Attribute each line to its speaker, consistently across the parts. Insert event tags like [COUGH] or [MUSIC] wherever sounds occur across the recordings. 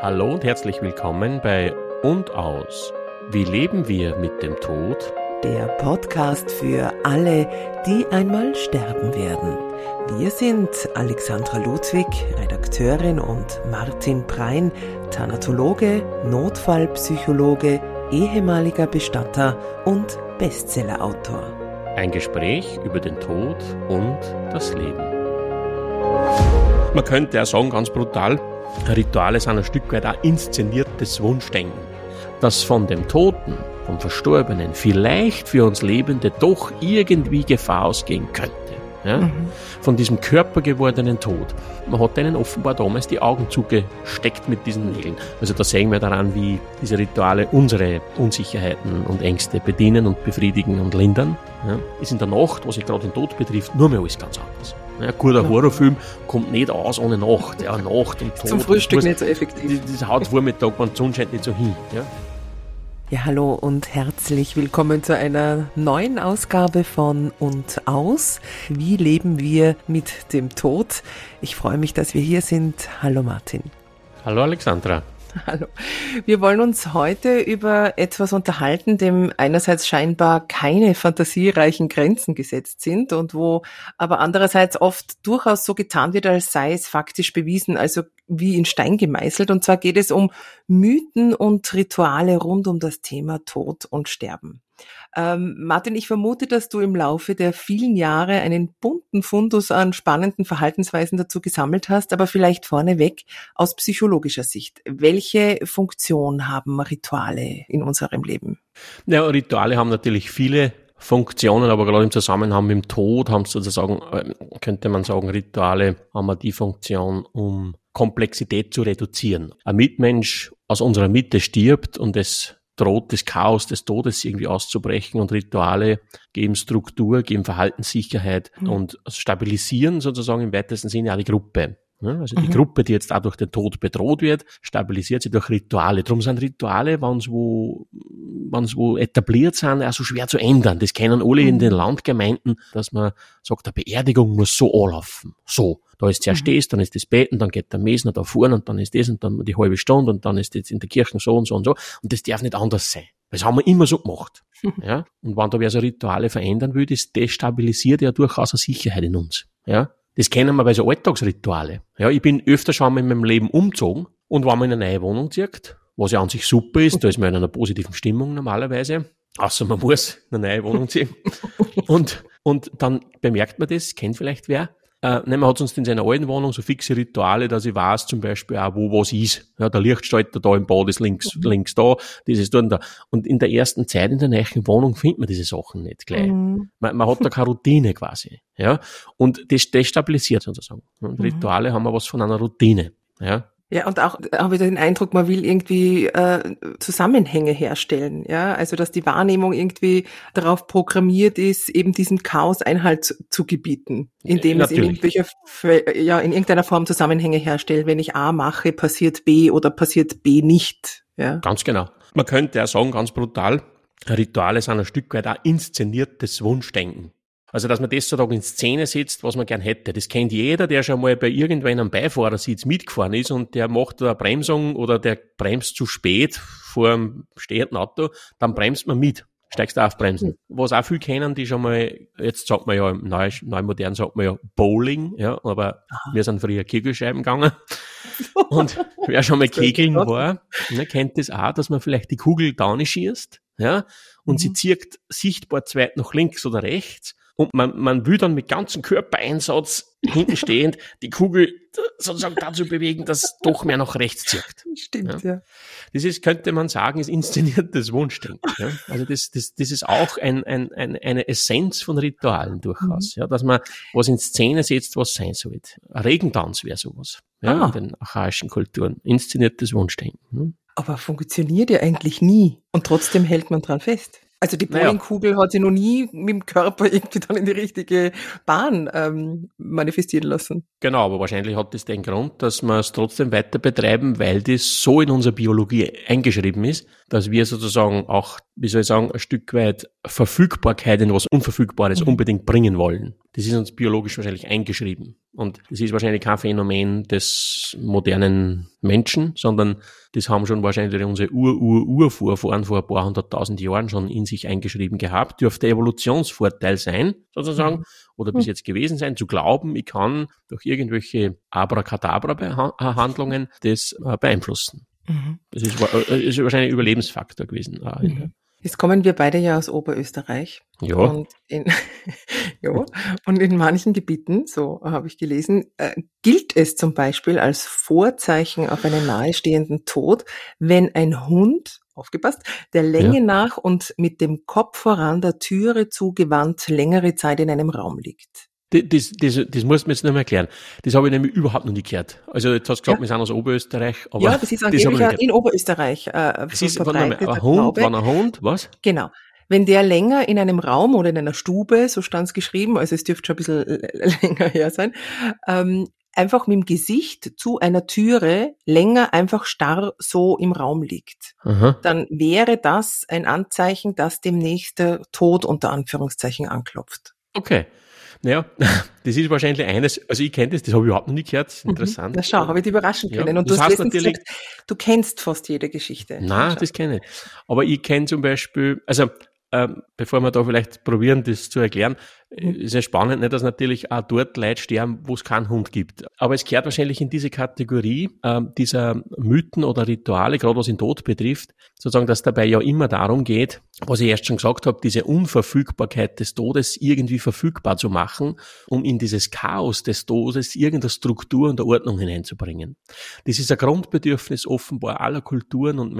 Speaker 1: Hallo und herzlich willkommen bei Und aus. Wie leben wir mit dem Tod?
Speaker 2: Der Podcast für alle, die einmal sterben werden. Wir sind Alexandra Ludwig, Redakteurin und Martin Prein, Thanatologe, Notfallpsychologe, ehemaliger Bestatter und Bestsellerautor.
Speaker 1: Ein Gespräch über den Tod und das Leben. Man könnte ja sagen, ganz brutal, Rituale sind ein Stück weit auch inszeniertes Wunschdenken, das von dem Toten, vom Verstorbenen, vielleicht für uns Lebende doch irgendwie Gefahr ausgehen könnte. Ja? Mhm. Von diesem körpergewordenen Tod. Man hat denen offenbar damals die Augen zugesteckt mit diesen Nägeln. Also da sehen wir daran, wie diese Rituale unsere Unsicherheiten und Ängste bedienen und befriedigen und lindern. Ja? Ist in der Nacht, was sich gerade den Tod betrifft, nur mehr alles ganz anders. Ein guter ja. Horrorfilm kommt nicht aus ohne Nacht. Ja, Nacht und Tod.
Speaker 2: Zum Frühstück nicht so effektiv.
Speaker 1: Das, das haut Vormittag, wenn die Sonne scheint, nicht so hin. Ja?
Speaker 2: Ja, hallo und herzlich willkommen zu einer neuen Ausgabe von Und aus. Wie leben wir mit dem Tod? Ich freue mich, dass wir hier sind. Hallo Martin.
Speaker 1: Hallo Alexandra. [LAUGHS]
Speaker 2: Hallo. Wir wollen uns heute über etwas unterhalten, dem einerseits scheinbar keine fantasiereichen Grenzen gesetzt sind und wo aber andererseits oft durchaus so getan wird, als sei es faktisch bewiesen, also wie in Stein gemeißelt. Und zwar geht es um Mythen und Rituale rund um das Thema Tod und Sterben. Ähm, Martin, ich vermute, dass du im Laufe der vielen Jahre einen bunten Fundus an spannenden Verhaltensweisen dazu gesammelt hast, aber vielleicht vorneweg aus psychologischer Sicht. Welche Funktion haben Rituale in unserem Leben?
Speaker 1: Ja, Rituale haben natürlich viele Funktionen, aber gerade im Zusammenhang mit dem Tod haben sozusagen, äh, könnte man sagen, Rituale haben die Funktion, um Komplexität zu reduzieren. Ein Mitmensch aus unserer Mitte stirbt und es droht das Chaos des Todes irgendwie auszubrechen und Rituale geben Struktur, geben Verhaltenssicherheit mhm. und stabilisieren sozusagen im weitesten Sinne auch die Gruppe. Also die mhm. Gruppe, die jetzt auch durch den Tod bedroht wird, stabilisiert sie durch Rituale. Darum sind Rituale, wenn sie wo, wenn sie wo etabliert sind, auch so schwer zu ändern. Das kennen alle mhm. in den Landgemeinden, dass man sagt, eine Beerdigung muss so anlaufen. So. Da ist zuerst mhm. das, dann ist das Beten, dann geht der Mesner da vorne und dann ist das und dann die halbe Stunde und dann ist das in der Kirche so und so und so. Und das darf nicht anders sein. Das haben wir immer so gemacht. [LAUGHS] ja? Und wenn da wer so Rituale verändern will, das destabilisiert ja durchaus eine Sicherheit in uns. Ja? Das kennen wir bei so Alltagsrituale. Ja, ich bin öfter schon mal in meinem Leben umgezogen und wenn man in eine neue Wohnung zieht, was ja an sich super ist, da ist man in einer positiven Stimmung normalerweise, außer man [LAUGHS] muss in eine neue Wohnung ziehen. und, und dann bemerkt man das, kennt vielleicht wer, äh, nein, man hat sonst in seiner alten Wohnung so fixe Rituale, dass ich weiß zum Beispiel auch, wo was ist. Ja, der Lichtschalter da im Bad ist links, mhm. links da, dieses dort und da. Und in der ersten Zeit in der neuen Wohnung findet man diese Sachen nicht gleich. Mhm. Man, man, hat da keine [LAUGHS] Routine quasi. Ja, und das destabilisiert sozusagen. Und mhm. Rituale haben wir was von einer Routine. Ja,
Speaker 2: ja, und auch habe ich den Eindruck, man will irgendwie äh, Zusammenhänge herstellen, ja, also dass die Wahrnehmung irgendwie darauf programmiert ist, eben diesem Chaos Einhalt zu, zu gebieten, indem es in irgendwelcher, ja, in irgendeiner Form Zusammenhänge herstellt. Wenn ich A mache, passiert B oder passiert B nicht. Ja.
Speaker 1: Ganz genau. Man könnte ja sagen, ganz brutal, Rituale sind ein Stück weit auch inszeniertes Wunschdenken. Also, dass man das sozusagen in Szene setzt, was man gern hätte. Das kennt jeder, der schon mal bei irgendwann am Beifahrersitz mitgefahren ist und der macht eine Bremsung oder der bremst zu spät vor einem stehenden Auto, dann bremst man mit. Steigst du auf Bremsen. Was auch viel kennen, die schon mal, jetzt sagt man ja, neu, neu modern sagt man ja Bowling, ja, aber Aha. wir sind früher Kegelscheiben gegangen. und wer schon mal Kegeln war, ne, kennt das auch, dass man vielleicht die Kugel down schießt, ja, und mhm. sie zirkt sichtbar zweit nach links oder rechts und man, man will dann mit ganzem Körpereinsatz hinten [LAUGHS] stehend die Kugel sozusagen dazu bewegen, dass doch mehr nach rechts zirkt.
Speaker 2: Stimmt, ja. ja.
Speaker 1: Das ist, könnte man sagen, ist inszeniertes Wunschdenken. Ja. Also das, das, das ist auch ein, ein, ein, eine Essenz von Ritualen durchaus, mhm. ja, dass man was in Szene setzt, was sein soll. Ein Regentanz wäre sowas, ja, ah. in den archaischen Kulturen. Inszeniertes Wunschdenken. Hm.
Speaker 2: Aber funktioniert ja eigentlich nie und trotzdem hält man dran fest. Also die Bowlingkugel naja. hat sich noch nie mit dem Körper irgendwie dann in die richtige Bahn ähm, manifestieren lassen.
Speaker 1: Genau, aber wahrscheinlich hat das den Grund, dass wir es trotzdem weiter betreiben, weil das so in unserer Biologie eingeschrieben ist, dass wir sozusagen auch, wie soll ich sagen, ein Stück weit Verfügbarkeit in was Unverfügbares mhm. unbedingt bringen wollen. Das ist uns biologisch wahrscheinlich eingeschrieben. Und das ist wahrscheinlich kein Phänomen des modernen Menschen, sondern das haben schon wahrscheinlich unsere Ur-Ur-Urvorfahren vor ein paar hunderttausend Jahren schon in sich eingeschrieben gehabt. Dürfte Evolutionsvorteil sein, sozusagen, mhm. oder bis jetzt gewesen sein, zu glauben, ich kann durch irgendwelche Abracadabra-Handlungen das äh, beeinflussen. Mhm. Das ist, äh, ist wahrscheinlich ein Überlebensfaktor gewesen. Mhm.
Speaker 2: Jetzt kommen wir beide ja aus Oberösterreich.
Speaker 1: Ja.
Speaker 2: Und in, [LAUGHS] ja, und in manchen Gebieten, so habe ich gelesen, äh, gilt es zum Beispiel als Vorzeichen auf einen nahestehenden Tod, wenn ein Hund, aufgepasst, der Länge ja. nach und mit dem Kopf voran der Türe zugewandt längere Zeit in einem Raum liegt.
Speaker 1: Das, das, das muss man jetzt noch mal erklären. Das habe ich nämlich überhaupt noch nicht gehört. Also jetzt hast du gesagt, ja. wir sind aus Oberösterreich. Aber
Speaker 2: ja, das ist angeblich das in Oberösterreich. Äh,
Speaker 1: das ist von einem ein Hund, wenn ein Hund, was?
Speaker 2: Genau. Wenn der länger in einem Raum oder in einer Stube, so stand es geschrieben, also es dürfte schon ein bisschen länger her sein, ähm, einfach mit dem Gesicht zu einer Türe länger einfach starr so im Raum liegt, Aha. dann wäre das ein Anzeichen, dass demnächst der Tod unter Anführungszeichen anklopft.
Speaker 1: Okay. Naja, [LAUGHS] das ist wahrscheinlich eines, also ich kenne das, das habe ich überhaupt noch nicht gehört,
Speaker 2: mhm.
Speaker 1: interessant.
Speaker 2: Na schau, habe ich dich überraschen können. Ja, und du, hast natürlich, gesagt, du kennst fast jede Geschichte.
Speaker 1: Nein, das kenne ich. Aber ich kenne zum Beispiel, also ähm, bevor wir da vielleicht probieren, das zu erklären, mhm. ist ja spannend, ne, dass natürlich auch dort Leute sterben, wo es keinen Hund gibt. Aber es gehört wahrscheinlich in diese Kategorie ähm, dieser Mythen oder Rituale, gerade was den Tod betrifft, sozusagen, dass dabei ja immer darum geht, was ich erst schon gesagt habe, diese Unverfügbarkeit des Todes irgendwie verfügbar zu machen, um in dieses Chaos des Todes irgendeine Struktur und Ordnung hineinzubringen. Das ist ein Grundbedürfnis offenbar aller Kulturen und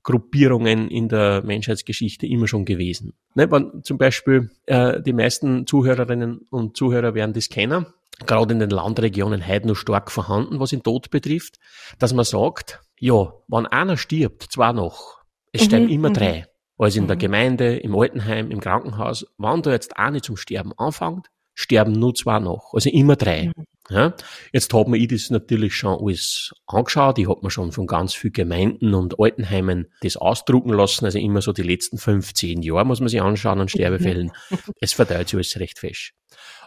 Speaker 1: Menschheitszusammengruppierungen in der Menschheitsgeschichte immer schon gewesen. Ne, wenn zum Beispiel äh, die meisten Zuhörerinnen und Zuhörer werden das kennen, gerade in den Landregionen heute noch stark vorhanden, was den Tod betrifft, dass man sagt, ja, wenn einer stirbt, zwar noch, es sterben mhm, immer mhm. drei. Also in der mhm. Gemeinde, im Altenheim, im Krankenhaus, wenn da jetzt eine zum Sterben anfängt, sterben nur zwei noch. Also immer drei. Mhm. Ja, jetzt hat man ich das natürlich schon alles angeschaut. Ich habe mir schon von ganz vielen Gemeinden und Altenheimen das ausdrucken lassen. Also immer so die letzten 15 Jahre muss man sich anschauen an Sterbefällen. [LAUGHS] es verteilt sich alles recht fest.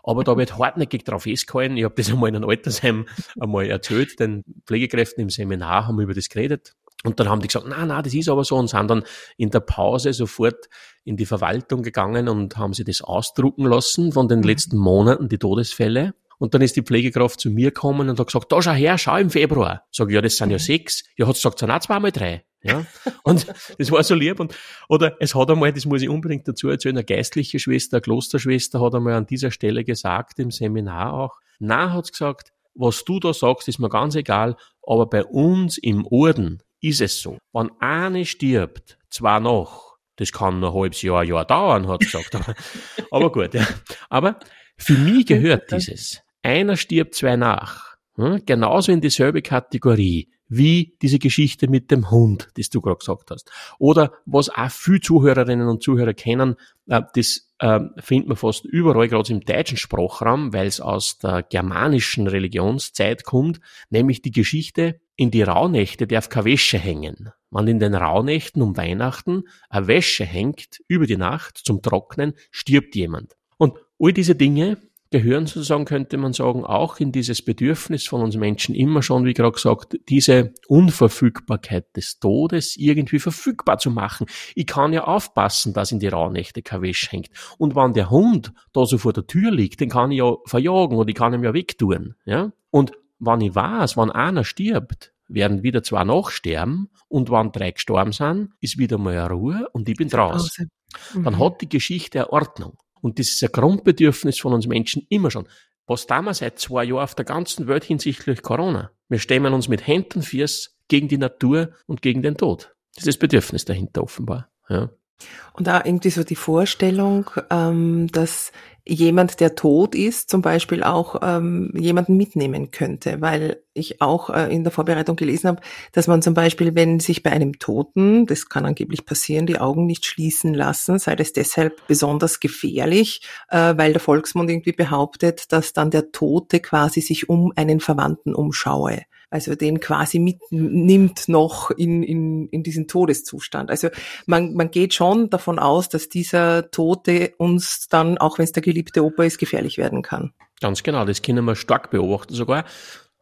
Speaker 1: Aber da wird hartnäckig drauf festgehalten. Ich habe das einmal in einem Altersheim einmal erzählt, den Pflegekräften im Seminar haben wir über das geredet. Und dann haben die gesagt, na, na, das ist aber so und sind dann in der Pause sofort in die Verwaltung gegangen und haben sie das ausdrucken lassen von den mhm. letzten Monaten, die Todesfälle. Und dann ist die Pflegekraft zu mir gekommen und hat gesagt, da schau her, schau im Februar. Sag ja, das sind ja mhm. sechs. Ja, hat gesagt, sind auch zweimal drei. Ja. [LAUGHS] Und das war so lieb. Und, oder es hat einmal, das muss ich unbedingt dazu erzählen, eine geistliche Schwester, eine Klosterschwester hat einmal an dieser Stelle gesagt, im Seminar auch, na, hat's gesagt, was du da sagst, ist mir ganz egal, aber bei uns im Orden ist es so. Wenn eine stirbt, zwar noch, das kann noch ein halbes Jahr, ein Jahr dauern, hat gesagt. Aber, aber gut, ja. Aber für mich [LAUGHS] gehört dieses. Einer stirbt zwei nach. Hm? Genauso in dieselbe Kategorie wie diese Geschichte mit dem Hund, das du gerade gesagt hast. Oder was auch viele Zuhörerinnen und Zuhörer kennen, äh, das äh, findet man fast überall, gerade im deutschen Sprachraum, weil es aus der germanischen Religionszeit kommt, nämlich die Geschichte, in die Rauhnächte darf keine Wäsche hängen. Wenn in den Rauhnächten um Weihnachten eine Wäsche hängt über die Nacht zum Trocknen, stirbt jemand. Und all diese Dinge gehören sozusagen, könnte man sagen, auch in dieses Bedürfnis von uns Menschen immer schon, wie gerade gesagt, diese Unverfügbarkeit des Todes irgendwie verfügbar zu machen. Ich kann ja aufpassen, dass in die Rauhnächte kein Wäsch hängt. Und wenn der Hund da so vor der Tür liegt, den kann ich ja verjagen und ich kann ihm ja wegtun, ja. Und wenn ich weiß, wenn einer stirbt, werden wieder zwei nachsterben und wenn drei gestorben sind, ist wieder mal eine Ruhe und ich bin draußen. Dann mhm. hat die Geschichte eine Ordnung. Und das ist ein Grundbedürfnis von uns Menschen immer schon. Was wir seit zwei Jahren auf der ganzen Welt hinsichtlich Corona? Wir stemmen uns mit Händen Fiers gegen die Natur und gegen den Tod. Das ist das Bedürfnis dahinter offenbar. Ja.
Speaker 2: Und da irgendwie so die Vorstellung, ähm, dass jemand, der tot ist, zum Beispiel auch ähm, jemanden mitnehmen könnte, weil ich auch äh, in der Vorbereitung gelesen habe, dass man zum Beispiel, wenn sich bei einem Toten, das kann angeblich passieren, die Augen nicht schließen lassen, sei das deshalb besonders gefährlich, äh, weil der Volksmund irgendwie behauptet, dass dann der Tote quasi sich um einen Verwandten umschaue also den quasi mitnimmt noch in, in, in diesen Todeszustand. Also man, man geht schon davon aus, dass dieser Tote uns dann, auch wenn es der geliebte Opa ist, gefährlich werden kann.
Speaker 1: Ganz genau, das können wir stark beobachten sogar.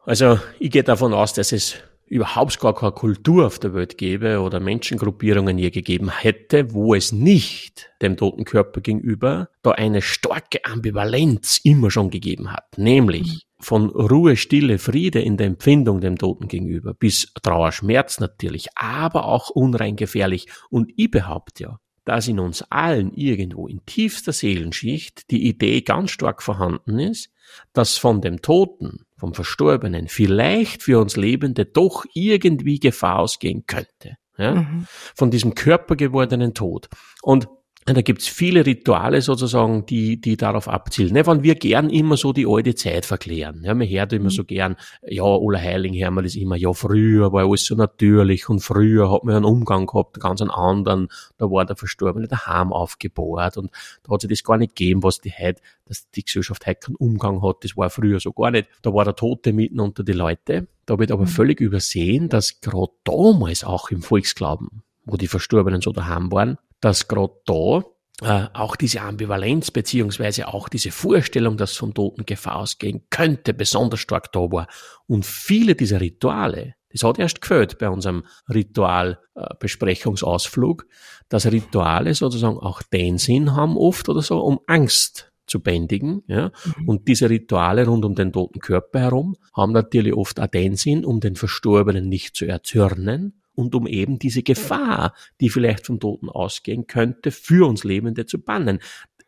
Speaker 1: Also ich gehe davon aus, dass es überhaupt gar keine Kultur auf der Welt gäbe oder Menschengruppierungen je gegeben hätte, wo es nicht dem toten Körper gegenüber da eine starke Ambivalenz immer schon gegeben hat. Nämlich. Von Ruhe, Stille, Friede in der Empfindung dem Toten gegenüber bis Trauer, Schmerz natürlich, aber auch unrein gefährlich. Und ich behaupte ja, dass in uns allen irgendwo in tiefster Seelenschicht die Idee ganz stark vorhanden ist, dass von dem Toten vom Verstorbenen vielleicht für uns Lebende doch irgendwie Gefahr ausgehen könnte. Ja? Mhm. Von diesem körpergewordenen Tod. Und da gibt's viele Rituale sozusagen, die, die darauf abzielen. Ne, wenn wir gern immer so die alte Zeit verklären. Ja, man hört immer mhm. so gern, ja, Allerheiling hören wir das immer, ja, früher war alles so natürlich und früher hat man einen Umgang gehabt, ganz einen anderen. Da war der Verstorbene daheim aufgebohrt und da hat sich das gar nicht gegeben, was die heute, dass die Gesellschaft heute keinen Umgang hat. Das war früher so gar nicht. Da war der Tote mitten unter die Leute. Da wird aber mhm. völlig übersehen, dass gerade damals auch im Volksglauben, wo die Verstorbenen so daheim waren, dass gerade da äh, auch diese Ambivalenz beziehungsweise auch diese Vorstellung, dass vom Toten Gefahr ausgehen könnte, besonders stark da war. Und viele dieser Rituale, das hat erst gefällt bei unserem Ritualbesprechungsausflug, dass Rituale sozusagen auch den Sinn haben oft oder so, um Angst zu bändigen. Ja? Mhm. Und diese Rituale rund um den toten Körper herum haben natürlich oft auch den Sinn, um den Verstorbenen nicht zu erzürnen und um eben diese Gefahr, die vielleicht vom Toten ausgehen könnte, für uns Lebende zu bannen.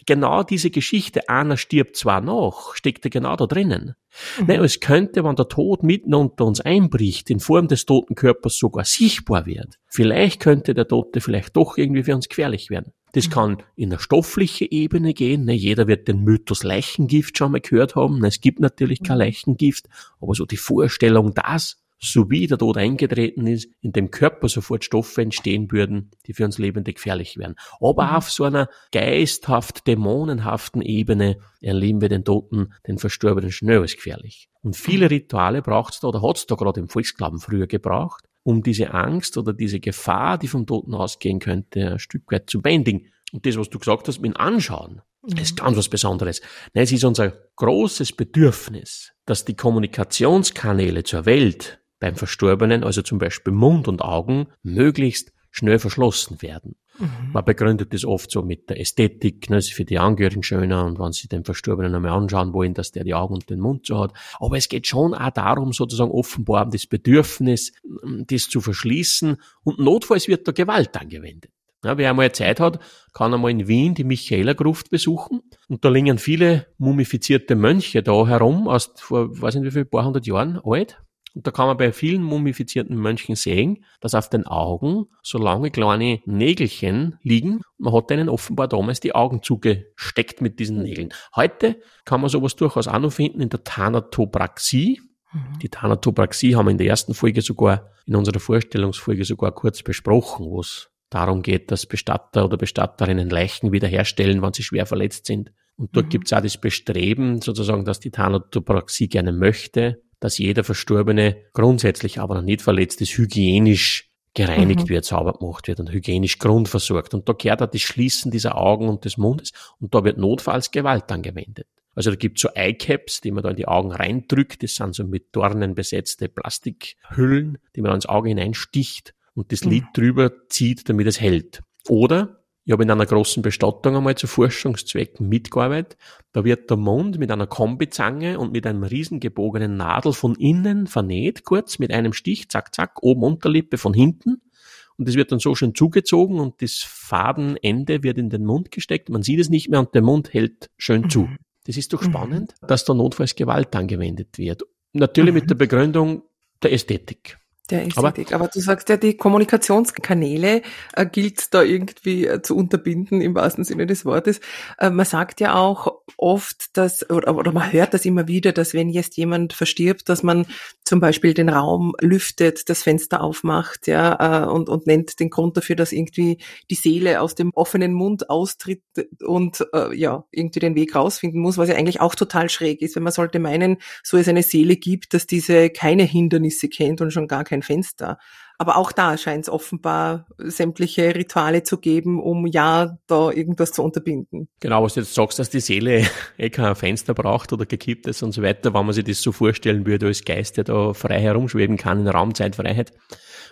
Speaker 1: Genau diese Geschichte, einer stirbt zwar noch, steckt ja genau da drinnen. Mhm. Nein, es könnte, wenn der Tod mitten unter uns einbricht, in Form des toten Körpers sogar sichtbar wird. Vielleicht könnte der Tote vielleicht doch irgendwie für uns gefährlich werden. Das kann in eine stoffliche Ebene gehen. Ne? Jeder wird den Mythos Leichengift schon mal gehört haben. Es gibt natürlich kein mhm. Leichengift, aber so die Vorstellung, dass so wie der Tod eingetreten ist, in dem Körper sofort Stoffe entstehen würden, die für uns Lebende gefährlich wären. Aber mhm. auf so einer geisthaft, dämonenhaften Ebene erleben wir den Toten, den Verstorbenen schnell als gefährlich. Und viele Rituale braucht es da oder hat es da gerade im Volksglauben früher gebraucht, um diese Angst oder diese Gefahr, die vom Toten ausgehen könnte, ein Stück weit zu bändigen. Und das, was du gesagt hast, mit Anschauen, mhm. ist ganz was Besonderes. Nein, es ist unser großes Bedürfnis, dass die Kommunikationskanäle zur Welt beim Verstorbenen, also zum Beispiel Mund und Augen, möglichst schnell verschlossen werden. Mhm. Man begründet das oft so mit der Ästhetik, ne, ist für die Angehörigen schöner und wenn sie den Verstorbenen einmal anschauen wollen, dass der die Augen und den Mund so hat. Aber es geht schon auch darum, sozusagen offenbar um das Bedürfnis, das zu verschließen und notfalls wird da Gewalt angewendet. Ja, wer einmal Zeit hat, kann einmal in Wien die Michaelergruft besuchen. Und da liegen viele mumifizierte Mönche da herum, aus, vor, weiß nicht wie viel, paar hundert Jahren alt. Und da kann man bei vielen mumifizierten Mönchen sehen, dass auf den Augen so lange kleine Nägelchen liegen. Man hat denen offenbar damals die Augen zugesteckt mit diesen Nägeln. Heute kann man sowas durchaus auch noch finden in der Thanatopraxie. Mhm. Die Thanatopraxie haben wir in der ersten Folge sogar, in unserer Vorstellungsfolge sogar kurz besprochen, wo es darum geht, dass Bestatter oder Bestatterinnen Leichen wiederherstellen, wenn sie schwer verletzt sind. Und dort mhm. gibt es auch das Bestreben, sozusagen, dass die Thanatopraxie gerne möchte, dass jeder Verstorbene grundsätzlich aber noch nicht verletzt ist, hygienisch gereinigt mhm. wird, sauber gemacht wird und hygienisch grundversorgt. Und da gehört auch das Schließen dieser Augen und des Mundes und da wird notfalls Gewalt angewendet. Also da gibt es so Eyecaps, die man da in die Augen reindrückt. Das sind so mit Dornen besetzte Plastikhüllen, die man ins Auge hineinsticht und das Lid mhm. drüber zieht, damit es hält. Oder ich habe in einer großen Bestattung einmal zu Forschungszwecken mitgearbeitet. Da wird der Mund mit einer Kombizange und mit einem riesengebogenen Nadel von innen vernäht, kurz mit einem Stich, zack, zack, oben Unterlippe von hinten. Und das wird dann so schön zugezogen und das Fadenende wird in den Mund gesteckt. Man sieht es nicht mehr und der Mund hält schön zu. Mhm. Das ist doch mhm. spannend, dass da notfalls Gewalt angewendet wird. Natürlich mit mhm. der Begründung der Ästhetik.
Speaker 2: Der ist aber, richtig. Aber du sagst ja, die Kommunikationskanäle äh, gilt da irgendwie äh, zu unterbinden im wahrsten Sinne des Wortes. Äh, man sagt ja auch oft, dass, oder, oder man hört das immer wieder, dass wenn jetzt jemand verstirbt, dass man zum Beispiel den Raum lüftet, das Fenster aufmacht, ja, äh, und, und nennt den Grund dafür, dass irgendwie die Seele aus dem offenen Mund austritt und äh, ja, irgendwie den Weg rausfinden muss, was ja eigentlich auch total schräg ist, wenn man sollte meinen, so es eine Seele gibt, dass diese keine Hindernisse kennt und schon gar keine kein Fenster. Aber auch da scheint es offenbar sämtliche Rituale zu geben, um ja da irgendwas zu unterbinden.
Speaker 1: Genau, was du jetzt sagst, dass die Seele [LAUGHS] eh kein Fenster braucht oder gekippt ist und so weiter, wenn man sich das so vorstellen würde als Geist, der da frei herumschweben kann in Raumzeitfreiheit.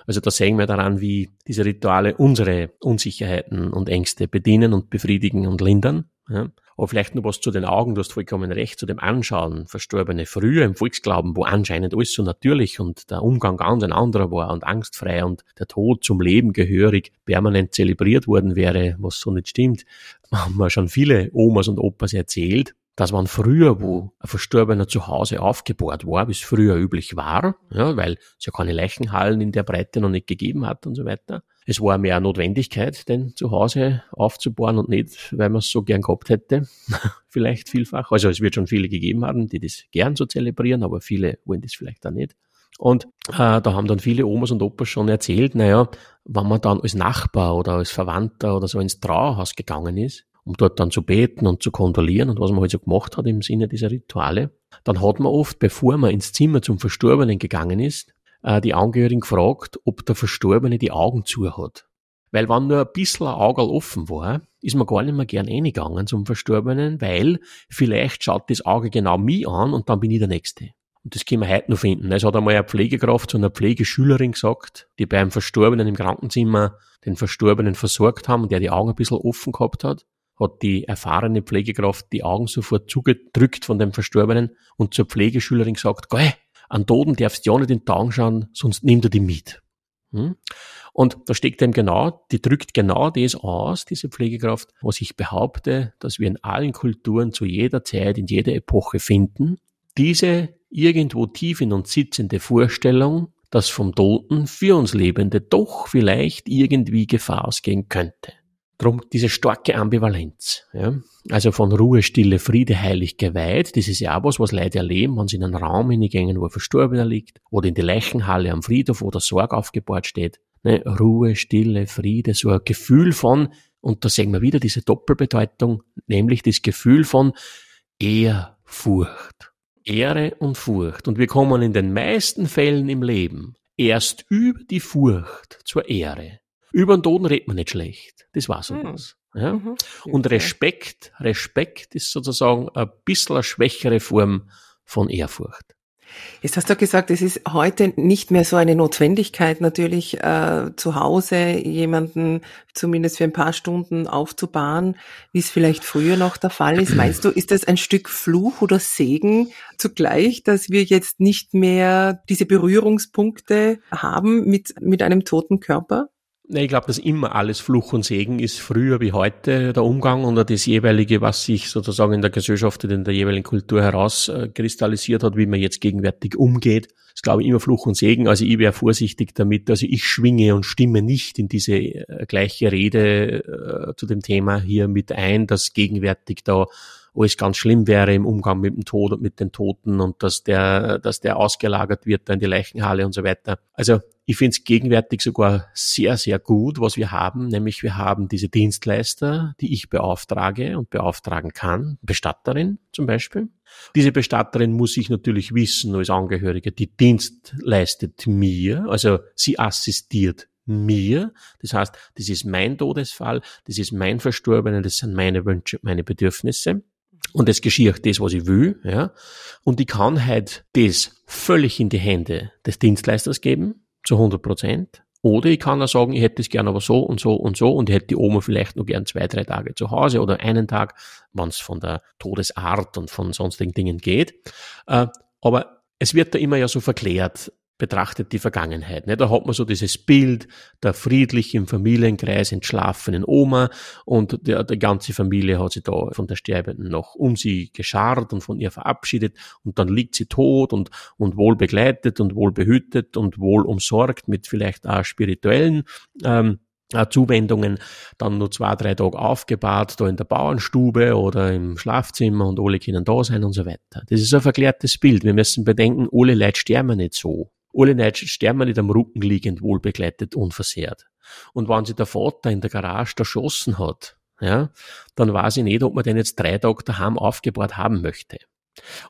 Speaker 1: Also da sehen wir daran, wie diese Rituale unsere Unsicherheiten und Ängste bedienen und befriedigen und lindern. Ja. Aber vielleicht nur was zu den Augen, du hast vollkommen recht, zu dem Anschauen. Verstorbene früher im Volksglauben, wo anscheinend alles so natürlich und der Umgang ganz ein anderer war und angstfrei und der Tod zum Leben gehörig permanent zelebriert worden wäre, was so nicht stimmt, haben wir schon viele Omas und Opas erzählt dass man früher, wo ein Verstorbener zu Hause aufgebahrt war, wie es früher üblich war, ja, weil es ja keine Leichenhallen in der Breite noch nicht gegeben hat und so weiter. Es war mehr Notwendigkeit, den zu Hause aufzubauen und nicht, weil man es so gern gehabt hätte. [LAUGHS] vielleicht vielfach. Also es wird schon viele gegeben haben, die das gern so zelebrieren, aber viele wollen das vielleicht auch nicht. Und äh, da haben dann viele Omas und Opas schon erzählt, naja, wenn man dann als Nachbar oder als Verwandter oder so ins Trauerhaus gegangen ist, um dort dann zu beten und zu kondolieren und was man halt so gemacht hat im Sinne dieser Rituale. Dann hat man oft, bevor man ins Zimmer zum Verstorbenen gegangen ist, die Angehörigen gefragt, ob der Verstorbene die Augen zu hat. Weil wenn nur ein bisschen ein Auge offen war, ist man gar nicht mehr gern eingegangen zum Verstorbenen, weil vielleicht schaut das Auge genau mich an und dann bin ich der Nächste. Und das können wir heute noch finden. Es hat einmal eine Pflegekraft zu einer Pflegeschülerin gesagt, die beim Verstorbenen im Krankenzimmer den Verstorbenen versorgt haben und der die Augen ein bisschen offen gehabt hat hat die erfahrene Pflegekraft die Augen sofort zugedrückt von dem Verstorbenen und zur Pflegeschülerin gesagt, Geh, an Toten darfst du ja nicht in den Augen schauen, sonst nimmt er die mit. Hm? Und da steckt eben genau, die drückt genau das aus, diese Pflegekraft, was ich behaupte, dass wir in allen Kulturen zu jeder Zeit, in jeder Epoche finden. Diese irgendwo tief in uns sitzende Vorstellung, dass vom Toten für uns Lebende doch vielleicht irgendwie Gefahr ausgehen könnte. Drum diese starke Ambivalenz. Ja? Also von Ruhe, Stille, Friede, heilig geweiht. Das ist ja auch was, was Leute erleben, wenn sie in einen Raum hineingehen, wo ein Verstorbener liegt, oder in die Leichenhalle am Friedhof, wo der Sorg aufgebaut steht. Ne? Ruhe, Stille, Friede, so ein Gefühl von, und da sehen wir wieder diese Doppelbedeutung, nämlich das Gefühl von Ehrfurcht. Ehre und Furcht. Und wir kommen in den meisten Fällen im Leben erst über die Furcht zur Ehre. Über den Toten redet man nicht schlecht. Das war so mhm. was. Ja? Mhm. Und Respekt, Respekt ist sozusagen ein bisschen eine schwächere Form von Ehrfurcht.
Speaker 2: Jetzt hast du gesagt, es ist heute nicht mehr so eine Notwendigkeit, natürlich äh, zu Hause jemanden zumindest für ein paar Stunden aufzubahren, wie es vielleicht früher noch der Fall ist. Meinst du, ist das ein Stück Fluch oder Segen zugleich, dass wir jetzt nicht mehr diese Berührungspunkte haben mit, mit einem toten Körper?
Speaker 1: Ich glaube, dass immer alles Fluch und Segen ist, früher wie heute der Umgang und das jeweilige, was sich sozusagen in der Gesellschaft und in der jeweiligen Kultur herauskristallisiert hat, wie man jetzt gegenwärtig umgeht. Ist, glaube ich, immer Fluch und Segen. Also ich wäre vorsichtig damit. Also ich schwinge und stimme nicht in diese äh, gleiche Rede äh, zu dem Thema hier mit ein, dass gegenwärtig da alles ganz schlimm wäre im Umgang mit dem Tod und mit den Toten und dass der, dass der ausgelagert wird in die Leichenhalle und so weiter. Also ich finde es gegenwärtig sogar sehr, sehr gut, was wir haben, nämlich wir haben diese Dienstleister, die ich beauftrage und beauftragen kann, Bestatterin zum Beispiel. Diese Bestatterin muss ich natürlich wissen als Angehörige, die Dienst leistet mir, also sie assistiert mir. Das heißt, das ist mein Todesfall, das ist mein Verstorbener, das sind meine Wünsche, meine Bedürfnisse. Und es geschieht das, was ich will, ja. Und ich kann halt das völlig in die Hände des Dienstleisters geben, zu 100 Prozent. Oder ich kann auch sagen, ich hätte es gern aber so und so und so und ich hätte die Oma vielleicht nur gern zwei, drei Tage zu Hause oder einen Tag, wenn es von der Todesart und von sonstigen Dingen geht. Äh, aber es wird da immer ja so verklärt, betrachtet die Vergangenheit. Ne? Da hat man so dieses Bild der friedlich im Familienkreis entschlafenen Oma und der, die ganze Familie hat sich da von der Sterbenden noch um sie gescharrt und von ihr verabschiedet und dann liegt sie tot und, und wohl begleitet und wohl behütet und wohl umsorgt mit vielleicht auch spirituellen ähm, äh, Zuwendungen, dann nur zwei, drei Tage aufgebahrt, da in der Bauernstube oder im Schlafzimmer und alle können da sein und so weiter. Das ist ein verklärtes Bild. Wir müssen bedenken, alle Leute sterben nicht so. Alle Leute sterben nicht am Rücken liegend, wohlbegleitet, unversehrt. Und wenn sich der Vater in der Garage erschossen hat, ja, dann weiß ich nicht, ob man den jetzt drei Tage daheim aufgebahrt haben möchte.